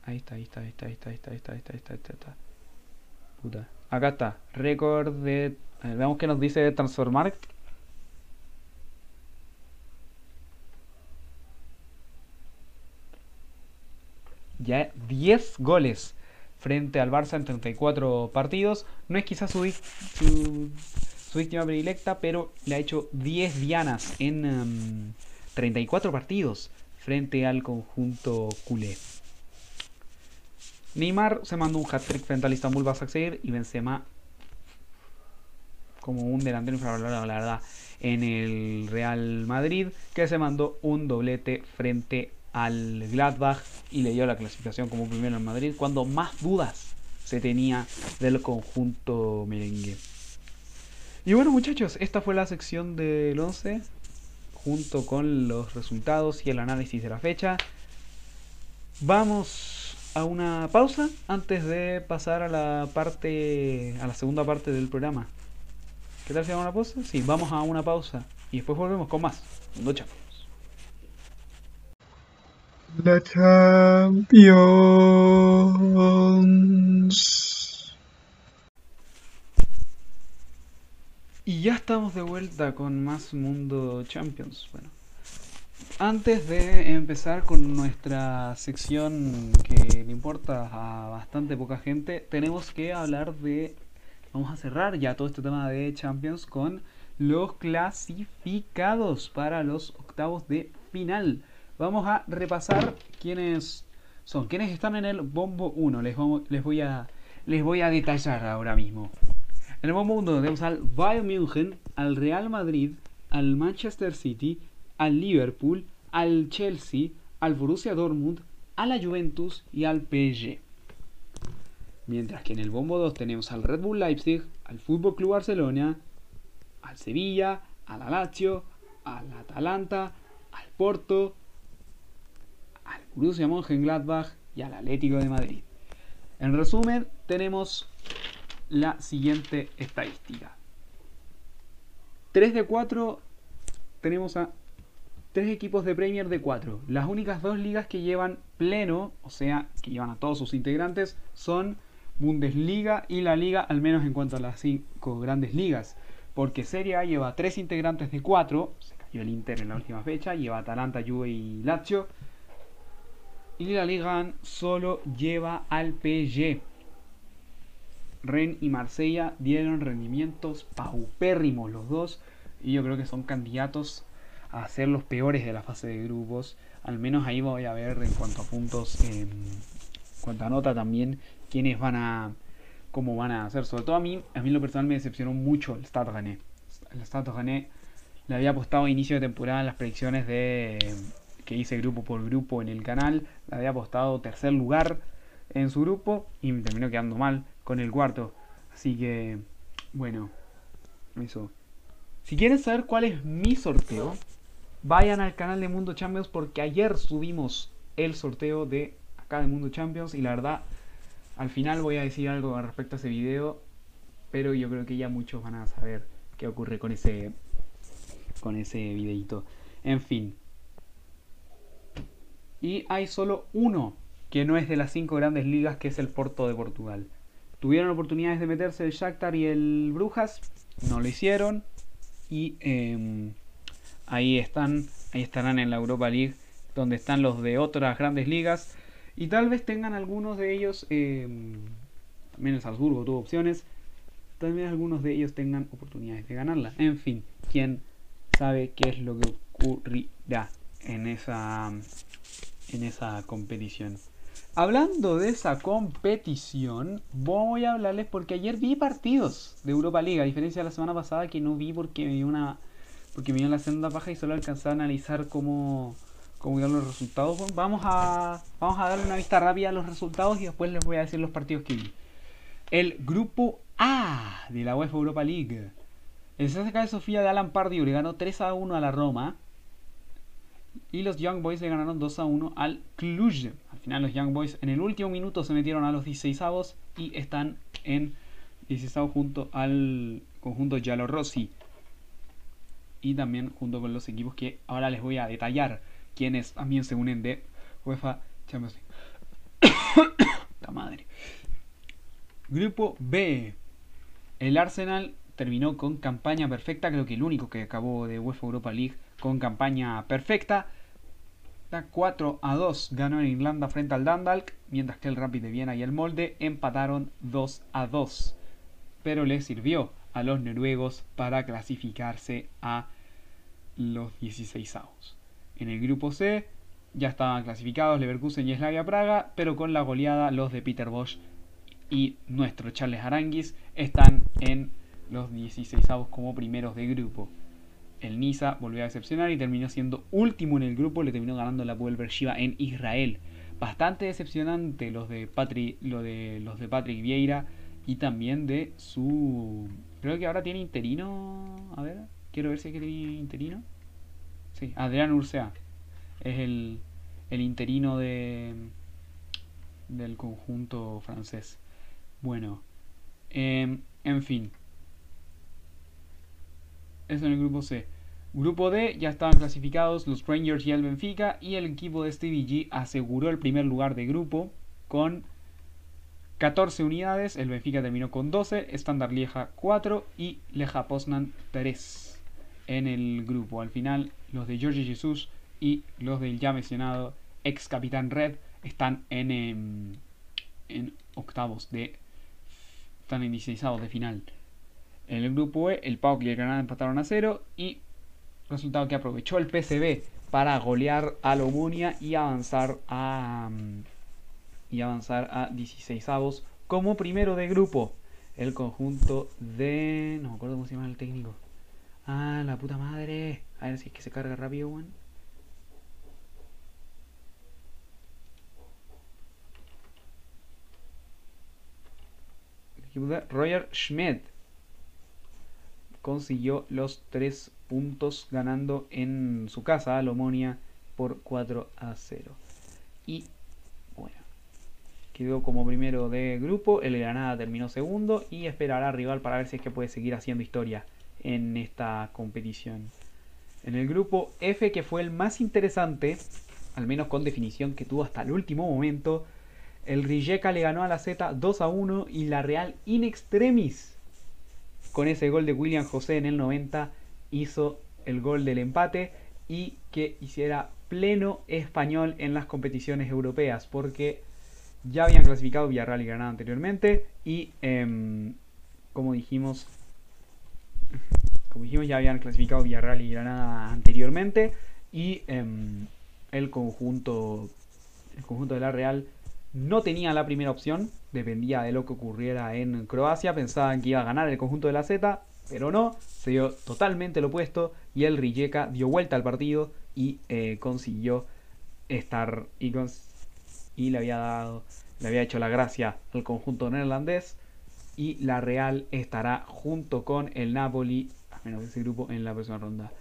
Ahí está, ahí está, ahí está, ahí está, ahí está, ahí está, ahí está, ahí está, ahí está. Puta. Acá está. Récord de veamos qué nos dice de Transformar. Ya 10 goles frente al Barça en 34 partidos. No es quizás su, su, su víctima predilecta, pero le ha hecho 10 dianas en 34 um, partidos frente al conjunto culé. Neymar se mandó un hat-trick frente al Istanbul Basaksehir y Benzema como un delantero infravalorado, en el Real Madrid, que se mandó un doblete frente al Gladbach y le dio la clasificación como primero en Madrid, cuando más dudas se tenía del conjunto merengue. Y bueno muchachos, esta fue la sección del 11, junto con los resultados y el análisis de la fecha. Vamos a una pausa antes de pasar a la parte a la segunda parte del programa. ¿Qué tal si vamos a una pausa? Sí, vamos a una pausa y después volvemos con más. Champions. La Champions. Y ya estamos de vuelta con más Mundo Champions. Bueno, antes de empezar con nuestra sección que le importa a bastante poca gente, tenemos que hablar de vamos a cerrar ya todo este tema de Champions con los clasificados para los octavos de final. Vamos a repasar quiénes son, quiénes están en el bombo 1. Les, voy a, les voy a detallar ahora mismo. En el bombo 1 tenemos al Bayern München, al Real Madrid, al Manchester City, al Liverpool, al Chelsea, al Borussia Dortmund, a la Juventus y al PSG. Mientras que en el bombo 2 tenemos al Red Bull Leipzig, al Fútbol Club Barcelona, al Sevilla, al Lazio, al Atalanta, al Porto, al Borussia Mönchengladbach y al Atlético de Madrid. En resumen, tenemos la siguiente estadística. 3 de 4 tenemos a 3 equipos de Premier de 4. Las únicas dos ligas que llevan pleno, o sea, que llevan a todos sus integrantes, son Bundesliga y la Liga, al menos en cuanto a las cinco grandes ligas. Porque Serie A lleva tres integrantes de cuatro, se cayó el Inter en la última fecha, lleva Atalanta, Juve y Lazio. Y la Liga solo lleva al PSG. Ren y Marsella dieron rendimientos paupérrimos los dos. Y yo creo que son candidatos a ser los peores de la fase de grupos. Al menos ahí voy a ver en cuanto a puntos, en cuanto a nota también, quiénes van a cómo van a hacer. Sobre todo a mí, a mí lo personal me decepcionó mucho el Stade Gané. El Stade Gané le había apostado a inicio de temporada en las predicciones de que hice grupo por grupo en el canal. Le había apostado tercer lugar en su grupo y me terminó quedando mal con el cuarto. Así que, bueno, eso. Si quieren saber cuál es mi sorteo, vayan al canal de Mundo Champions porque ayer subimos el sorteo de acá de Mundo Champions y la verdad al final voy a decir algo respecto a ese video, pero yo creo que ya muchos van a saber qué ocurre con ese con ese videito. En fin. Y hay solo uno que no es de las cinco grandes ligas, que es el Porto de Portugal. Tuvieron oportunidades de meterse el Shakhtar y el Brujas, no lo hicieron. Y em, ahí están, ahí estarán en la Europa League, donde están los de otras grandes ligas. Y tal vez tengan algunos de ellos, eh, también el Salzburgo tuvo opciones, tal vez algunos de ellos tengan oportunidades de ganarla. En fin, quién sabe qué es lo que ocurrirá en esa, en esa competición. Hablando de esa competición, voy a hablarles porque ayer vi partidos de Europa League, a diferencia de la semana pasada que no vi porque me dio una porque me dio la segunda paja y solo alcancé a analizar cómo cómo iban los resultados. vamos a vamos a darle una vista rápida a los resultados y después les voy a decir los partidos que vi. El grupo A de la UEFA Europa League. El CSKA de Sofía de Alan Pardew le ganó 3 a 1 a la Roma. Y los Young Boys le ganaron 2 a 1 al Cluj. Al final los Young Boys en el último minuto se metieron a los 16 avos y están en 16 junto al conjunto Giallo Rossi. Y también junto con los equipos que ahora les voy a detallar quienes también se unen de UEFA Champions League. La madre. Grupo B. El Arsenal terminó con campaña perfecta, creo que el único que acabó de UEFA Europa League con campaña perfecta. 4 a 2 ganó en Irlanda frente al Dundalk, mientras que el Rapid de Viena y el Molde empataron 2 a 2. Pero le sirvió a los noruegos para clasificarse a los 16 avos. En el grupo C ya estaban clasificados Leverkusen y Slavia Praga, pero con la goleada los de Peter Bosch y nuestro Charles Aranguis están en los 16 avos como primeros de grupo el Niza volvió a decepcionar y terminó siendo último en el grupo, le terminó ganando la Puebla Shiva en Israel. Bastante decepcionante los de, Patri, lo de los de Patrick Vieira y también de su... Creo que ahora tiene interino... A ver, quiero ver si tiene interino. Sí, Adrián Ursea. Es el, el interino de del conjunto francés. Bueno, em, en fin. Eso en el grupo C. Grupo D ya estaban clasificados los Rangers y el Benfica y el equipo de Stevie G aseguró el primer lugar de grupo con 14 unidades, el Benfica terminó con 12, Standard Lieja 4 y Leja Poznan 3 en el grupo. Al final los de George Jesus y los del ya mencionado ex capitán Red están en, em, en, octavos de están en 16 de final. En el grupo E, el PAOK y el Granada empataron a 0 y resultado que aprovechó el PCB para golear a Lomunia y avanzar a mm, y avanzar a 16 avos como primero de grupo. El conjunto de. No me acuerdo cómo se llama el técnico. Ah, la puta madre. A ver si es que se carga rápido, weón. Roger Schmidt consiguió los 3 puntos ganando en su casa a Lomonia por 4 a 0. Y bueno, quedó como primero de grupo, el Granada terminó segundo y esperará rival para ver si es que puede seguir haciendo historia en esta competición. En el grupo F, que fue el más interesante, al menos con definición que tuvo hasta el último momento, el Rijeka le ganó a la Z 2 a 1 y la Real in extremis con ese gol de William José en el 90 hizo el gol del empate y que hiciera pleno español en las competiciones europeas porque ya habían clasificado Villarreal y Granada anteriormente y em, como dijimos como dijimos ya habían clasificado Villarreal y Granada anteriormente y em, el conjunto el conjunto de la Real no tenía la primera opción, dependía de lo que ocurriera en Croacia, pensaban que iba a ganar el conjunto de la Z, pero no, se dio totalmente lo opuesto y el Rijeka dio vuelta al partido y eh, consiguió estar y, y, le había dado, le había hecho la gracia al conjunto neerlandés y la Real estará junto con el Napoli, a menos ese grupo, en la próxima ronda.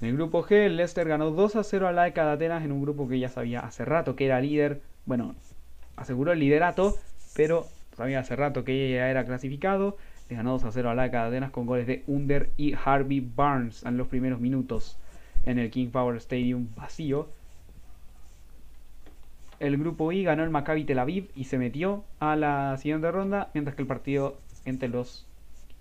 En el grupo G, el Leicester ganó 2 a 0 a la de Atenas en un grupo que ya sabía hace rato que era líder. Bueno, aseguró el liderato, pero sabía hace rato que ya era clasificado. Le ganó 2 a 0 a la Cadenas con goles de Under y Harvey Barnes en los primeros minutos en el King Power Stadium vacío. El grupo I ganó el Maccabi Tel Aviv y se metió a la siguiente ronda, mientras que el partido entre los,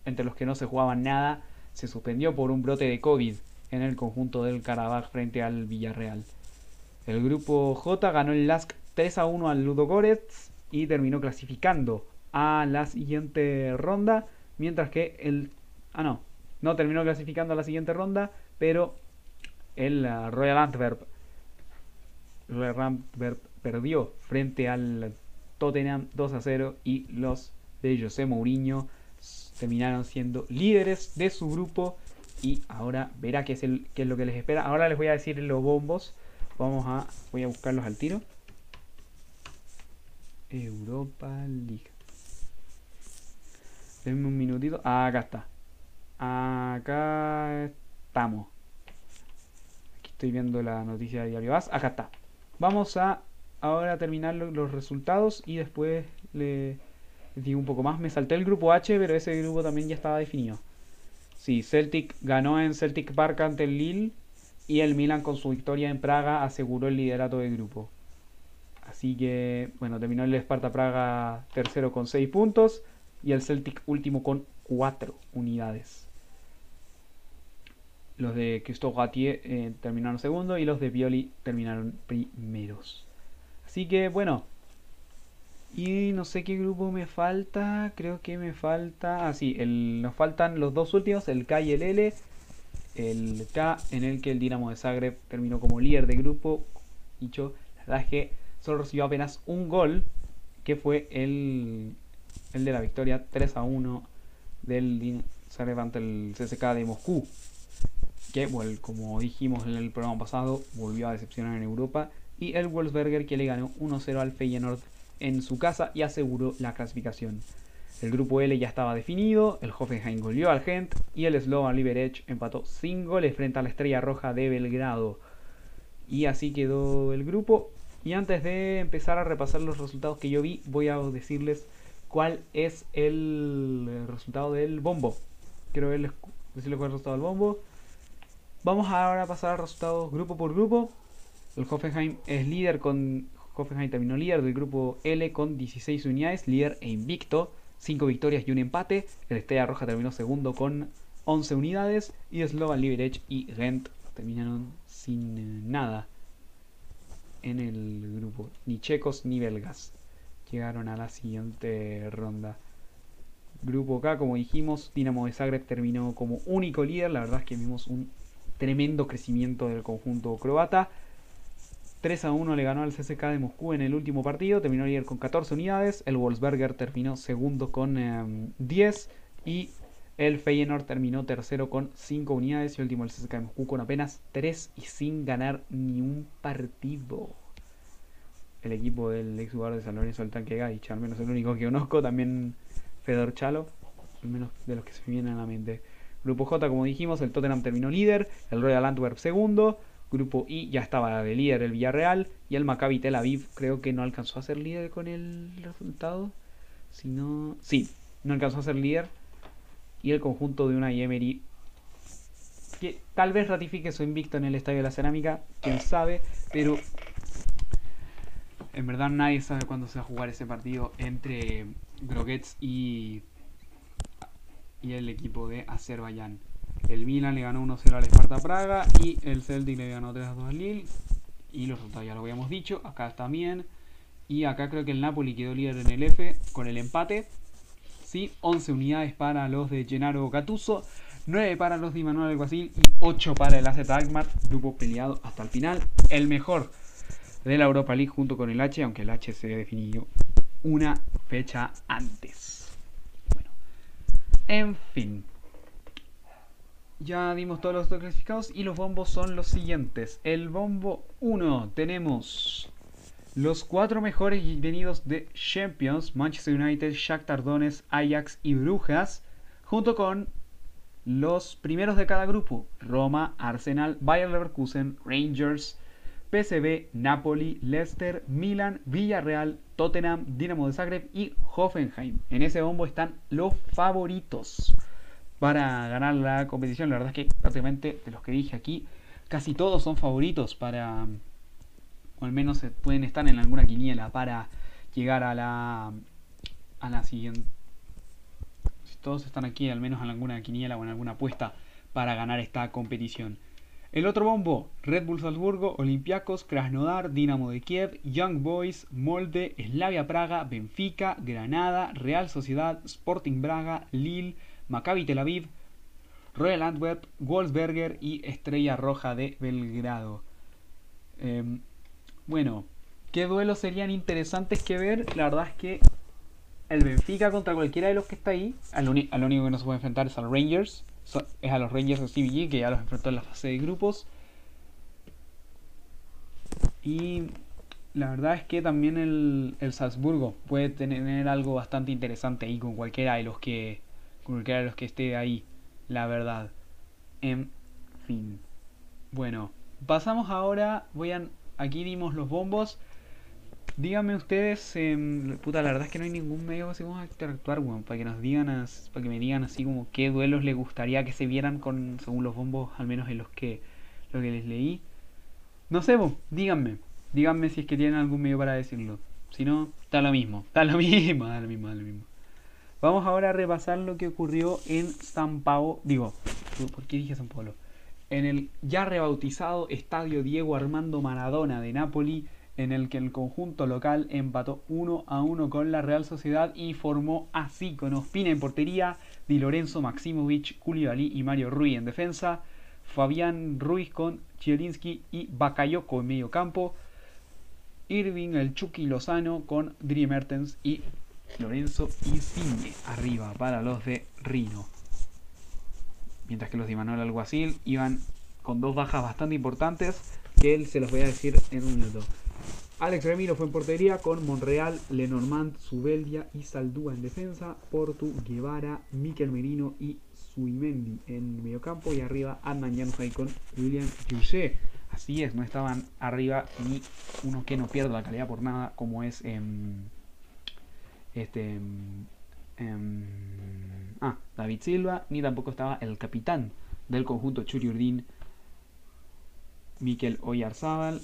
entre los que no se jugaban nada se suspendió por un brote de COVID en el conjunto del Karabaj frente al Villarreal. El grupo J ganó el LASK 3 a 1 al Ludogorets y terminó clasificando a la siguiente ronda, mientras que el... Ah, no, no terminó clasificando a la siguiente ronda, pero el uh, Royal Antwerp, Royal Antwerp perdió frente al Tottenham 2 a 0 y los de José Mourinho terminaron siendo líderes de su grupo y ahora verá qué es, el, qué es lo que les espera. Ahora les voy a decir los bombos. Vamos a, voy a buscarlos al tiro. Europa League. Denme un minutito. Acá está. Acá estamos. Aquí estoy viendo la noticia de Diario Acá está. Vamos a ahora terminar los resultados y después le digo un poco más. Me salté el grupo H, pero ese grupo también ya estaba definido. Sí, Celtic ganó en Celtic Park ante el Lille y el Milan con su victoria en Praga aseguró el liderato del grupo. Así que, bueno, terminó el Sparta Praga tercero con 6 puntos y el Celtic último con 4 unidades. Los de Christophe Gatier eh, terminaron segundo y los de Violi terminaron primeros. Así que, bueno. Y no sé qué grupo me falta. Creo que me falta. Ah, sí, nos faltan los dos últimos, el K y el L. El K en el que el Dinamo de Zagreb terminó como líder de grupo. Dicho, la verdad es que solo recibió apenas un gol, que fue el, el de la victoria 3 a 1 del ante el CSK de Moscú. Que, como dijimos en el programa pasado, volvió a decepcionar en Europa. Y el Wolfsberger que le ganó 1-0 al Feyenoord en su casa y aseguró la clasificación. El grupo L ya estaba definido, el Hoffenheim goleó al Gent y el Slovan Liberec empató sin goles frente a la Estrella Roja de Belgrado. Y así quedó el grupo. Y antes de empezar a repasar los resultados que yo vi, voy a decirles cuál es el resultado del bombo. Quiero decirles cuál es el resultado del bombo. Vamos ahora a pasar a resultados grupo por grupo. El Hoffenheim es líder con Hoffenheim terminó líder del grupo L con 16 unidades, líder e invicto, 5 victorias y un empate. El Estrella Roja terminó segundo con 11 unidades y Slovan Liberec y Gent terminaron sin nada en el grupo. Ni checos ni belgas llegaron a la siguiente ronda. Grupo K, como dijimos, Dinamo de Zagreb terminó como único líder. La verdad es que vimos un tremendo crecimiento del conjunto croata. 3 a 1 le ganó al CSK de Moscú en el último partido, terminó líder con 14 unidades, el Wolfsberger terminó segundo con 10 em, y el Feyenoord terminó tercero con 5 unidades y último el CSK de Moscú con apenas 3 y sin ganar ni un partido. El equipo del ex jugador de San Lorenzo, el tanque Gaich, al menos el único que conozco, también Fedor Chalo, al menos de los que se me vienen a la mente. Grupo J, como dijimos, el Tottenham terminó líder, el Royal Antwerp segundo, Grupo I ya estaba de líder el Villarreal y el Maccabi Tel Aviv creo que no alcanzó a ser líder con el resultado. Sino, sí, no alcanzó a ser líder. Y el conjunto de una Emery que tal vez ratifique su invicto en el Estadio de la Cerámica, quién sabe, pero en verdad nadie sabe cuándo se va a jugar ese partido entre Groguets y, y el equipo de Azerbaiyán. El Milan le ganó 1-0 al Sparta Praga y el Celtic le ganó 3-2 al Lille. Y los resultados ya lo habíamos dicho. Acá también. Y acá creo que el Napoli quedó líder en el F con el empate. Sí, 11 unidades para los de Gennaro Gattuso, 9 para los de Manuel Alguacil y 8 para el AZ Alkmaar. Grupo peleado hasta el final. El mejor de la Europa League junto con el H, aunque el H se definió una fecha antes. Bueno, en fin. Ya dimos todos los clasificados y los bombos son los siguientes. El bombo 1 tenemos los cuatro mejores venidos de Champions, Manchester United, Shakhtar Donetsk, Ajax y Brujas, junto con los primeros de cada grupo, Roma, Arsenal, Bayer Leverkusen, Rangers, PSV, Napoli, Leicester, Milan, Villarreal, Tottenham, Dinamo de Zagreb y Hoffenheim. En ese bombo están los favoritos para ganar la competición. La verdad es que prácticamente de los que dije aquí, casi todos son favoritos para, o al menos pueden estar en alguna quiniela para llegar a la, a la siguiente. Si todos están aquí, al menos en alguna quiniela o en alguna apuesta para ganar esta competición. El otro bombo, Red Bull Salzburgo, Olympiacos, Krasnodar, Dinamo de Kiev, Young Boys, Molde, Slavia Praga, Benfica, Granada, Real Sociedad, Sporting Braga, Lille, Maccabi Tel Aviv, Royal Antwerp, Wolfsberger y Estrella Roja de Belgrado. Em, bueno, ¿qué duelos serían interesantes que ver? La verdad es que el Benfica contra cualquiera de los que está ahí, al, único que no se puede enfrentar es al Rangers es a los Rangers de CBG que ya los enfrentó en la fase de grupos. Y la verdad es que también el, el Salzburgo puede tener algo bastante interesante ahí con cualquiera de los que con cualquiera de los que esté ahí, la verdad. En fin. Bueno, pasamos ahora, voy a aquí dimos los bombos Díganme ustedes, em, puta, la verdad es que no hay ningún medio que a interactuar, weón, para que nos digan, para que me digan así como qué duelos les gustaría que se vieran con, según los bombos, al menos en los que, lo que les leí. No sé, vos, díganme, díganme si es que tienen algún medio para decirlo. Si no, está lo mismo, está lo mismo, está lo mismo, está lo mismo. Vamos ahora a repasar lo que ocurrió en San Paulo, digo, ¿por qué dije San Paulo? En el ya rebautizado Estadio Diego Armando Maradona de Nápoli en el que el conjunto local empató 1 a 1 con la Real Sociedad y formó así con Ospina en portería, Di Lorenzo, Maximovic, Koulibaly y Mario Rui en defensa, Fabián Ruiz con Chielinski y Bakayoko en medio campo, Irving el Chucky Lozano con Dri Mertens y Lorenzo Insigne arriba para los de Rino. Mientras que los de Manuel Alguacil iban con dos bajas bastante importantes que él se los voy a decir en un minuto. Alex Remiro fue en portería con Monreal, Lenormand, Subeldia y Saldúa en defensa, Portu, Guevara, Miquel Merino y Suimendi en mediocampo y arriba Adnan Januzaj con William Juché. Así es, no estaban arriba ni uno que no pierde la calidad por nada como es em, este em, ah, David Silva, ni tampoco estaba el capitán del conjunto Churi Urdín, Miquel Oyarzábal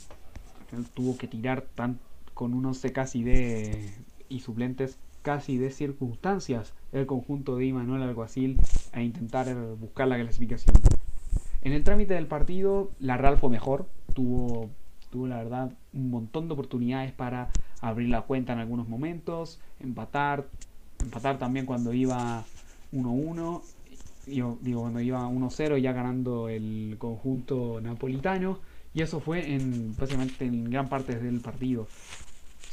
tuvo que tirar tan, con unos casi de y suplentes casi de circunstancias el conjunto de Imanuel Alguacil a intentar buscar la clasificación. En el trámite del partido, la Real fue mejor, tuvo, tuvo la verdad un montón de oportunidades para abrir la cuenta en algunos momentos, empatar, empatar también cuando iba 1-1, digo, digo, cuando iba 1-0 ya ganando el conjunto napolitano y eso fue en básicamente en gran parte del partido.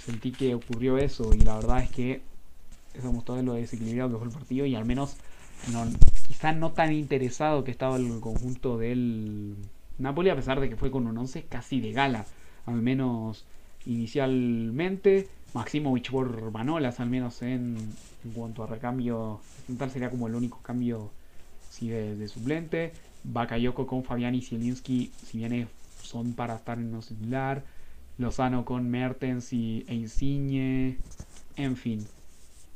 Sentí que ocurrió eso y la verdad es que eso mostró lo desequilibrado que fue el partido y al menos no, quizá no tan interesado que estaba el conjunto del Napoli a pesar de que fue con un 11 casi de gala, al menos inicialmente. Maximovic por Manolas, al menos en, cuanto a recambio, tal sería como el único cambio de, suplente. Bakayoko con Fabián y Zielinski, si bien son para estar en lo similar. Lozano con Mertens y, e Insigne. En fin.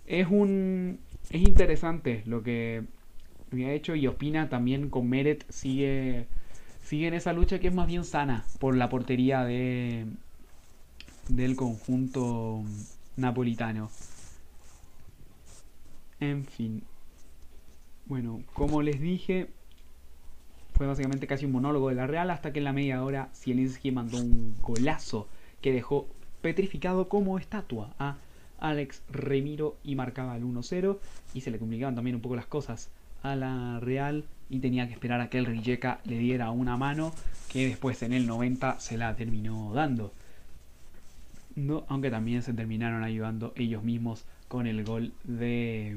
Es un. Es interesante lo que ha hecho. Y Opina también con Meret sigue. Sigue en esa lucha que es más bien sana. Por la portería de. Del conjunto napolitano. En fin. Bueno, como les dije, fue básicamente casi un monólogo de la Real hasta que en la media hora Zielinski mandó un golazo que dejó petrificado como estatua a Alex Remiro y marcaba el 1-0 y se le complicaban también un poco las cosas a la Real y tenía que esperar a que el Rijeka le diera una mano que después en el 90 se la terminó dando. No, aunque también se terminaron ayudando ellos mismos con el gol de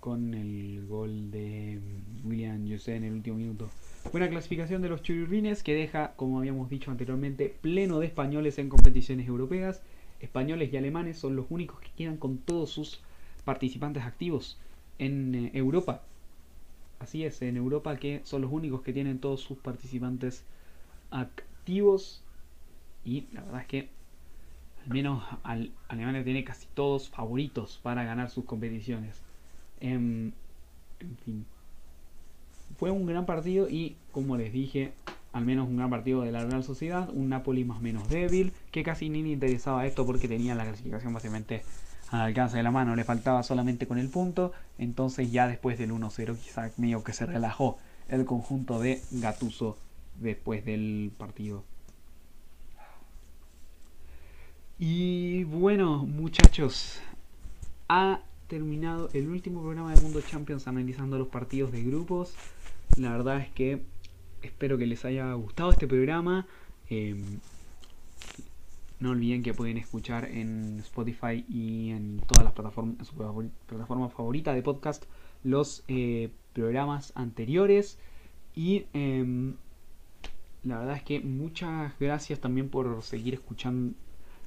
con el gol de William José en el último minuto. Buena clasificación de los churrines que deja, como habíamos dicho anteriormente, pleno de españoles en competiciones europeas. Españoles y alemanes son los únicos que quedan con todos sus participantes activos en eh, Europa. Así es, en Europa que son los únicos que tienen todos sus participantes activos. Y la verdad es que al menos Alemania tiene casi todos favoritos para ganar sus competiciones. En, fin. Fue un gran partido y, como les dije, al menos un gran partido de la Real Sociedad, un Napoli más menos débil, que casi ni le interesaba esto porque tenía la clasificación básicamente al alcance de la mano, le faltaba solamente con el punto, entonces ya después del 1-0 quizá medio que se relajó el conjunto de Gatuso después del partido. Y bueno, muchachos, ha terminado el último programa de Mundo Champions analizando los partidos de grupos. La verdad es que espero que les haya gustado este programa. Em, no olviden que pueden escuchar en Spotify y en todas las plataformas, su plataforma favorita de podcast, los eh, programas anteriores. Y em, la verdad es que muchas gracias también por seguir escuchando,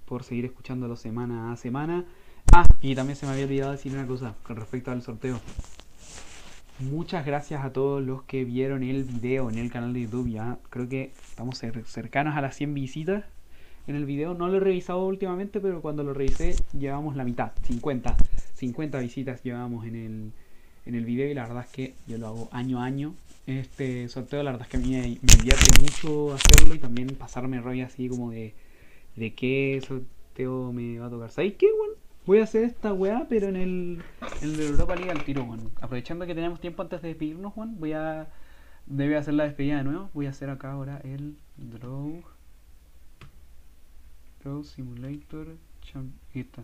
por seguir escuchándolo semana a semana. Ah, y también se me había olvidado decir una cosa con respecto al sorteo. Muchas gracias a todos los que vieron el video en el canal de YouTube. Ya creo que estamos cercanos a las 100 visitas en el video. No lo he revisado últimamente, pero cuando lo revisé llevamos la mitad, 50. 50 visitas llevamos en el, en el video y la verdad es que yo lo hago año a año. Este sorteo la verdad es que a mí me, me divierte mucho hacerlo y también pasarme rollo así como de, de qué sorteo me va a tocar. ¿Sabéis qué, bueno? Voy a hacer esta weá, pero en el, en el Europa League al tiro, Juan. Aprovechando que tenemos tiempo antes de despedirnos, Juan, voy a... Debe hacer la despedida de nuevo. Voy a hacer acá ahora el draw. Draw Simulator. Ahí está.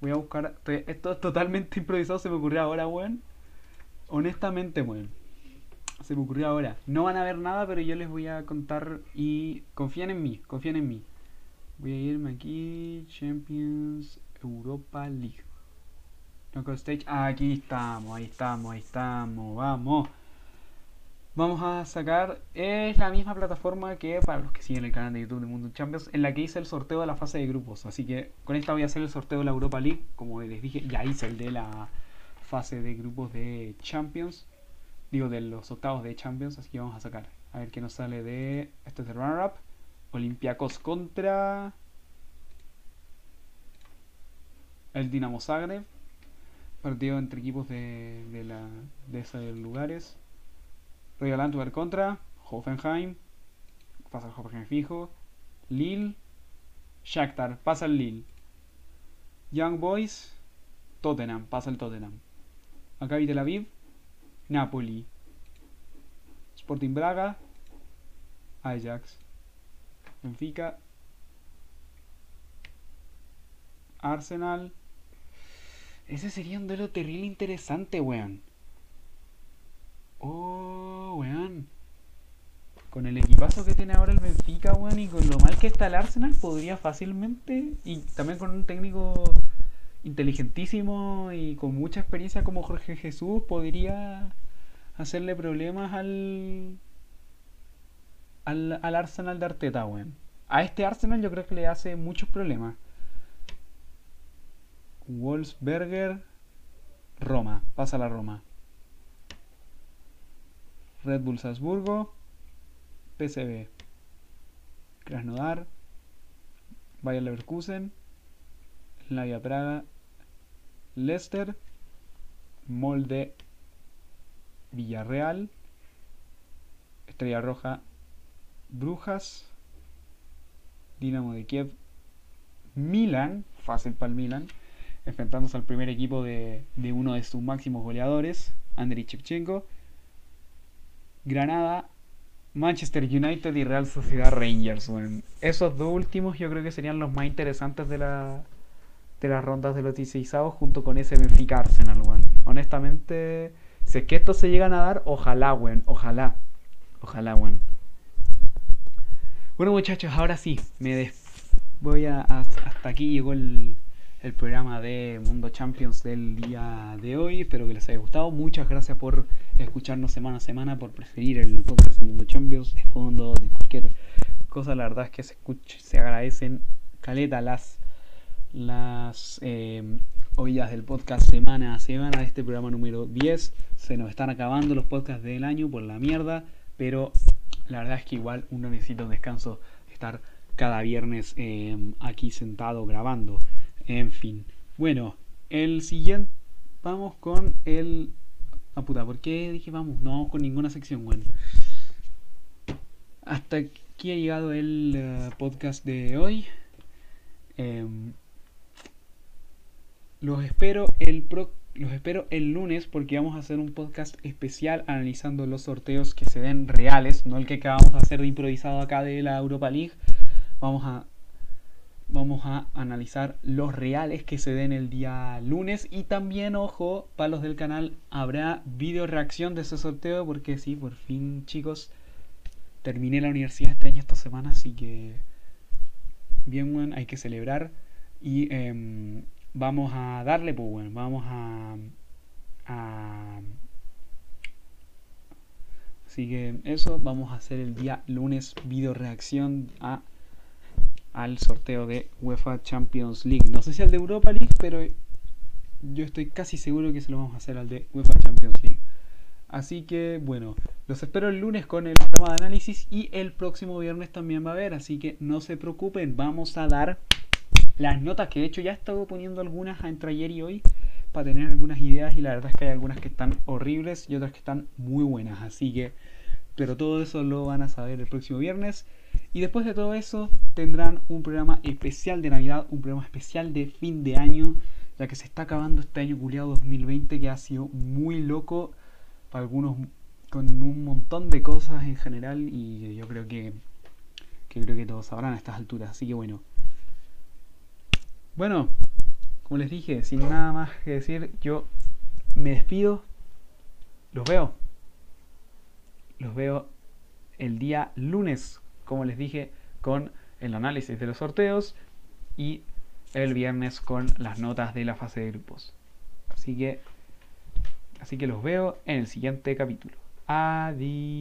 Voy a buscar. esto es totalmente improvisado, se me ocurrió ahora, weón. Honestamente, weón. Se me ocurrió ahora. No van a ver nada, pero yo les voy a contar y confíen en mí, confíen en mí. Voy a irme aquí, Champions Europa League. Stage. aquí estamos, ahí estamos, ahí estamos, vamos. Vamos a sacar, es la misma plataforma que para los que siguen el canal de YouTube de Mundo Champions, en la que hice el sorteo de la fase de grupos. Así que con esta voy a hacer el sorteo de la Europa League. Como les dije, ya hice el de la fase de grupos de Champions. Digo, de los octavos de Champions. Así que vamos a sacar. A ver qué nos sale de. Este es el runner-up. Olympiacos contra. El Dinamo Zagreb. Partido entre equipos de, de, la, de esos lugares. Royal Antwerp contra Hoffenheim. Pasa el Hoffenheim fijo. Lille. Shakhtar. Pasa el Lille. Young Boys. Tottenham. Pasa el Tottenham. Maccabi Tel Aviv. Napoli. Sporting Braga. Ajax. Benfica. Arsenal. Ese sería un duelo terrible interesante, weón. Oh, weón. Con el equipazo que tiene ahora el Benfica, weón, y con lo mal que está el Arsenal, podría fácilmente, y también con un técnico inteligentísimo y con mucha experiencia como Jorge Jesús, podría hacerle problemas al, al, al Arsenal de Arteta. A este Arsenal yo creo que le hace muchos problemas. Wolfsberger, Roma, pasa la Roma. Red Bull Salzburgo, PSV, Krasnodar, Bayer Leverkusen, Slavia Praga, Leicester, Molde, Villarreal, Estrella Roja, Brujas, Dinamo de Kiev, Milan, fácil para el Milan, enfrentándose al primer equipo de, de uno de sus máximos goleadores, Andriy Shevchenko, Granada, Manchester United y Real Sociedad Rangers. esos dos últimos yo creo que serían los más interesantes de, la, de las rondas de los 16 junto con ese Benfica Arsenal. Honestamente, si es que estos se llegan a dar, ojalá, weón, ojalá. Ojalá, weón. Bueno muchachos, ahora sí, me voy a, hasta aquí llegó el, el programa de Mundo Champions del día de hoy. Espero que les haya gustado. Muchas gracias por escucharnos semana a semana, por preferir el podcast de Mundo Champions de fondo, de cualquier cosa. La verdad es que se, escuche, se agradecen caleta las, las eh, oídas del podcast semana a semana este programa número 10. Se nos están acabando los podcasts del año por la mierda, pero la verdad es que igual uno necesita un descanso de estar cada viernes eh, aquí sentado grabando. En fin. Bueno, el siguiente. Vamos con el. Ah, puta, ¿por qué dije vamos? No vamos con ninguna sección, bueno. Hasta aquí ha llegado el eh, podcast de hoy. Em, los espero el pro los espero el lunes porque vamos a hacer un podcast especial analizando los sorteos que se den reales, no el que acabamos de hacer de improvisado acá de la Europa League. Vamos a vamos a analizar los reales que se den el día lunes y también ojo para los del canal habrá video reacción de ese sorteo porque sí por fin chicos terminé la universidad este año esta semana así que bien bueno hay que celebrar y em, vamos a darle pues bueno vamos a, a así que eso vamos a hacer el día lunes video reacción a al sorteo de UEFA Champions League. No sé si al de Europa League, pero yo estoy casi seguro que se lo vamos a hacer al de UEFA Champions League. Así que bueno, los espero el lunes con el programa de análisis y el próximo viernes también va a haber, así que no se preocupen, vamos a dar las notas que de hecho ya he estado poniendo algunas entre ayer y hoy para tener algunas ideas y la verdad es que hay algunas que están horribles y otras que están muy buenas, así que pero todo eso lo van a saber el próximo viernes. Y después de todo eso tendrán un programa especial de Navidad, un programa especial de fin de año, ya que se está acabando este año culiado 2020 que ha sido muy loco para algunos con un montón de cosas en general y yo creo que, que creo que todos sabrán a estas alturas. Así que bueno. Bueno, como les dije, sin nada más que decir, yo me despido. Los veo. Los veo el día lunes como les dije, con el análisis de los sorteos y el viernes con las notas de la fase de grupos. Así que, así que los veo en el siguiente capítulo. Adiós.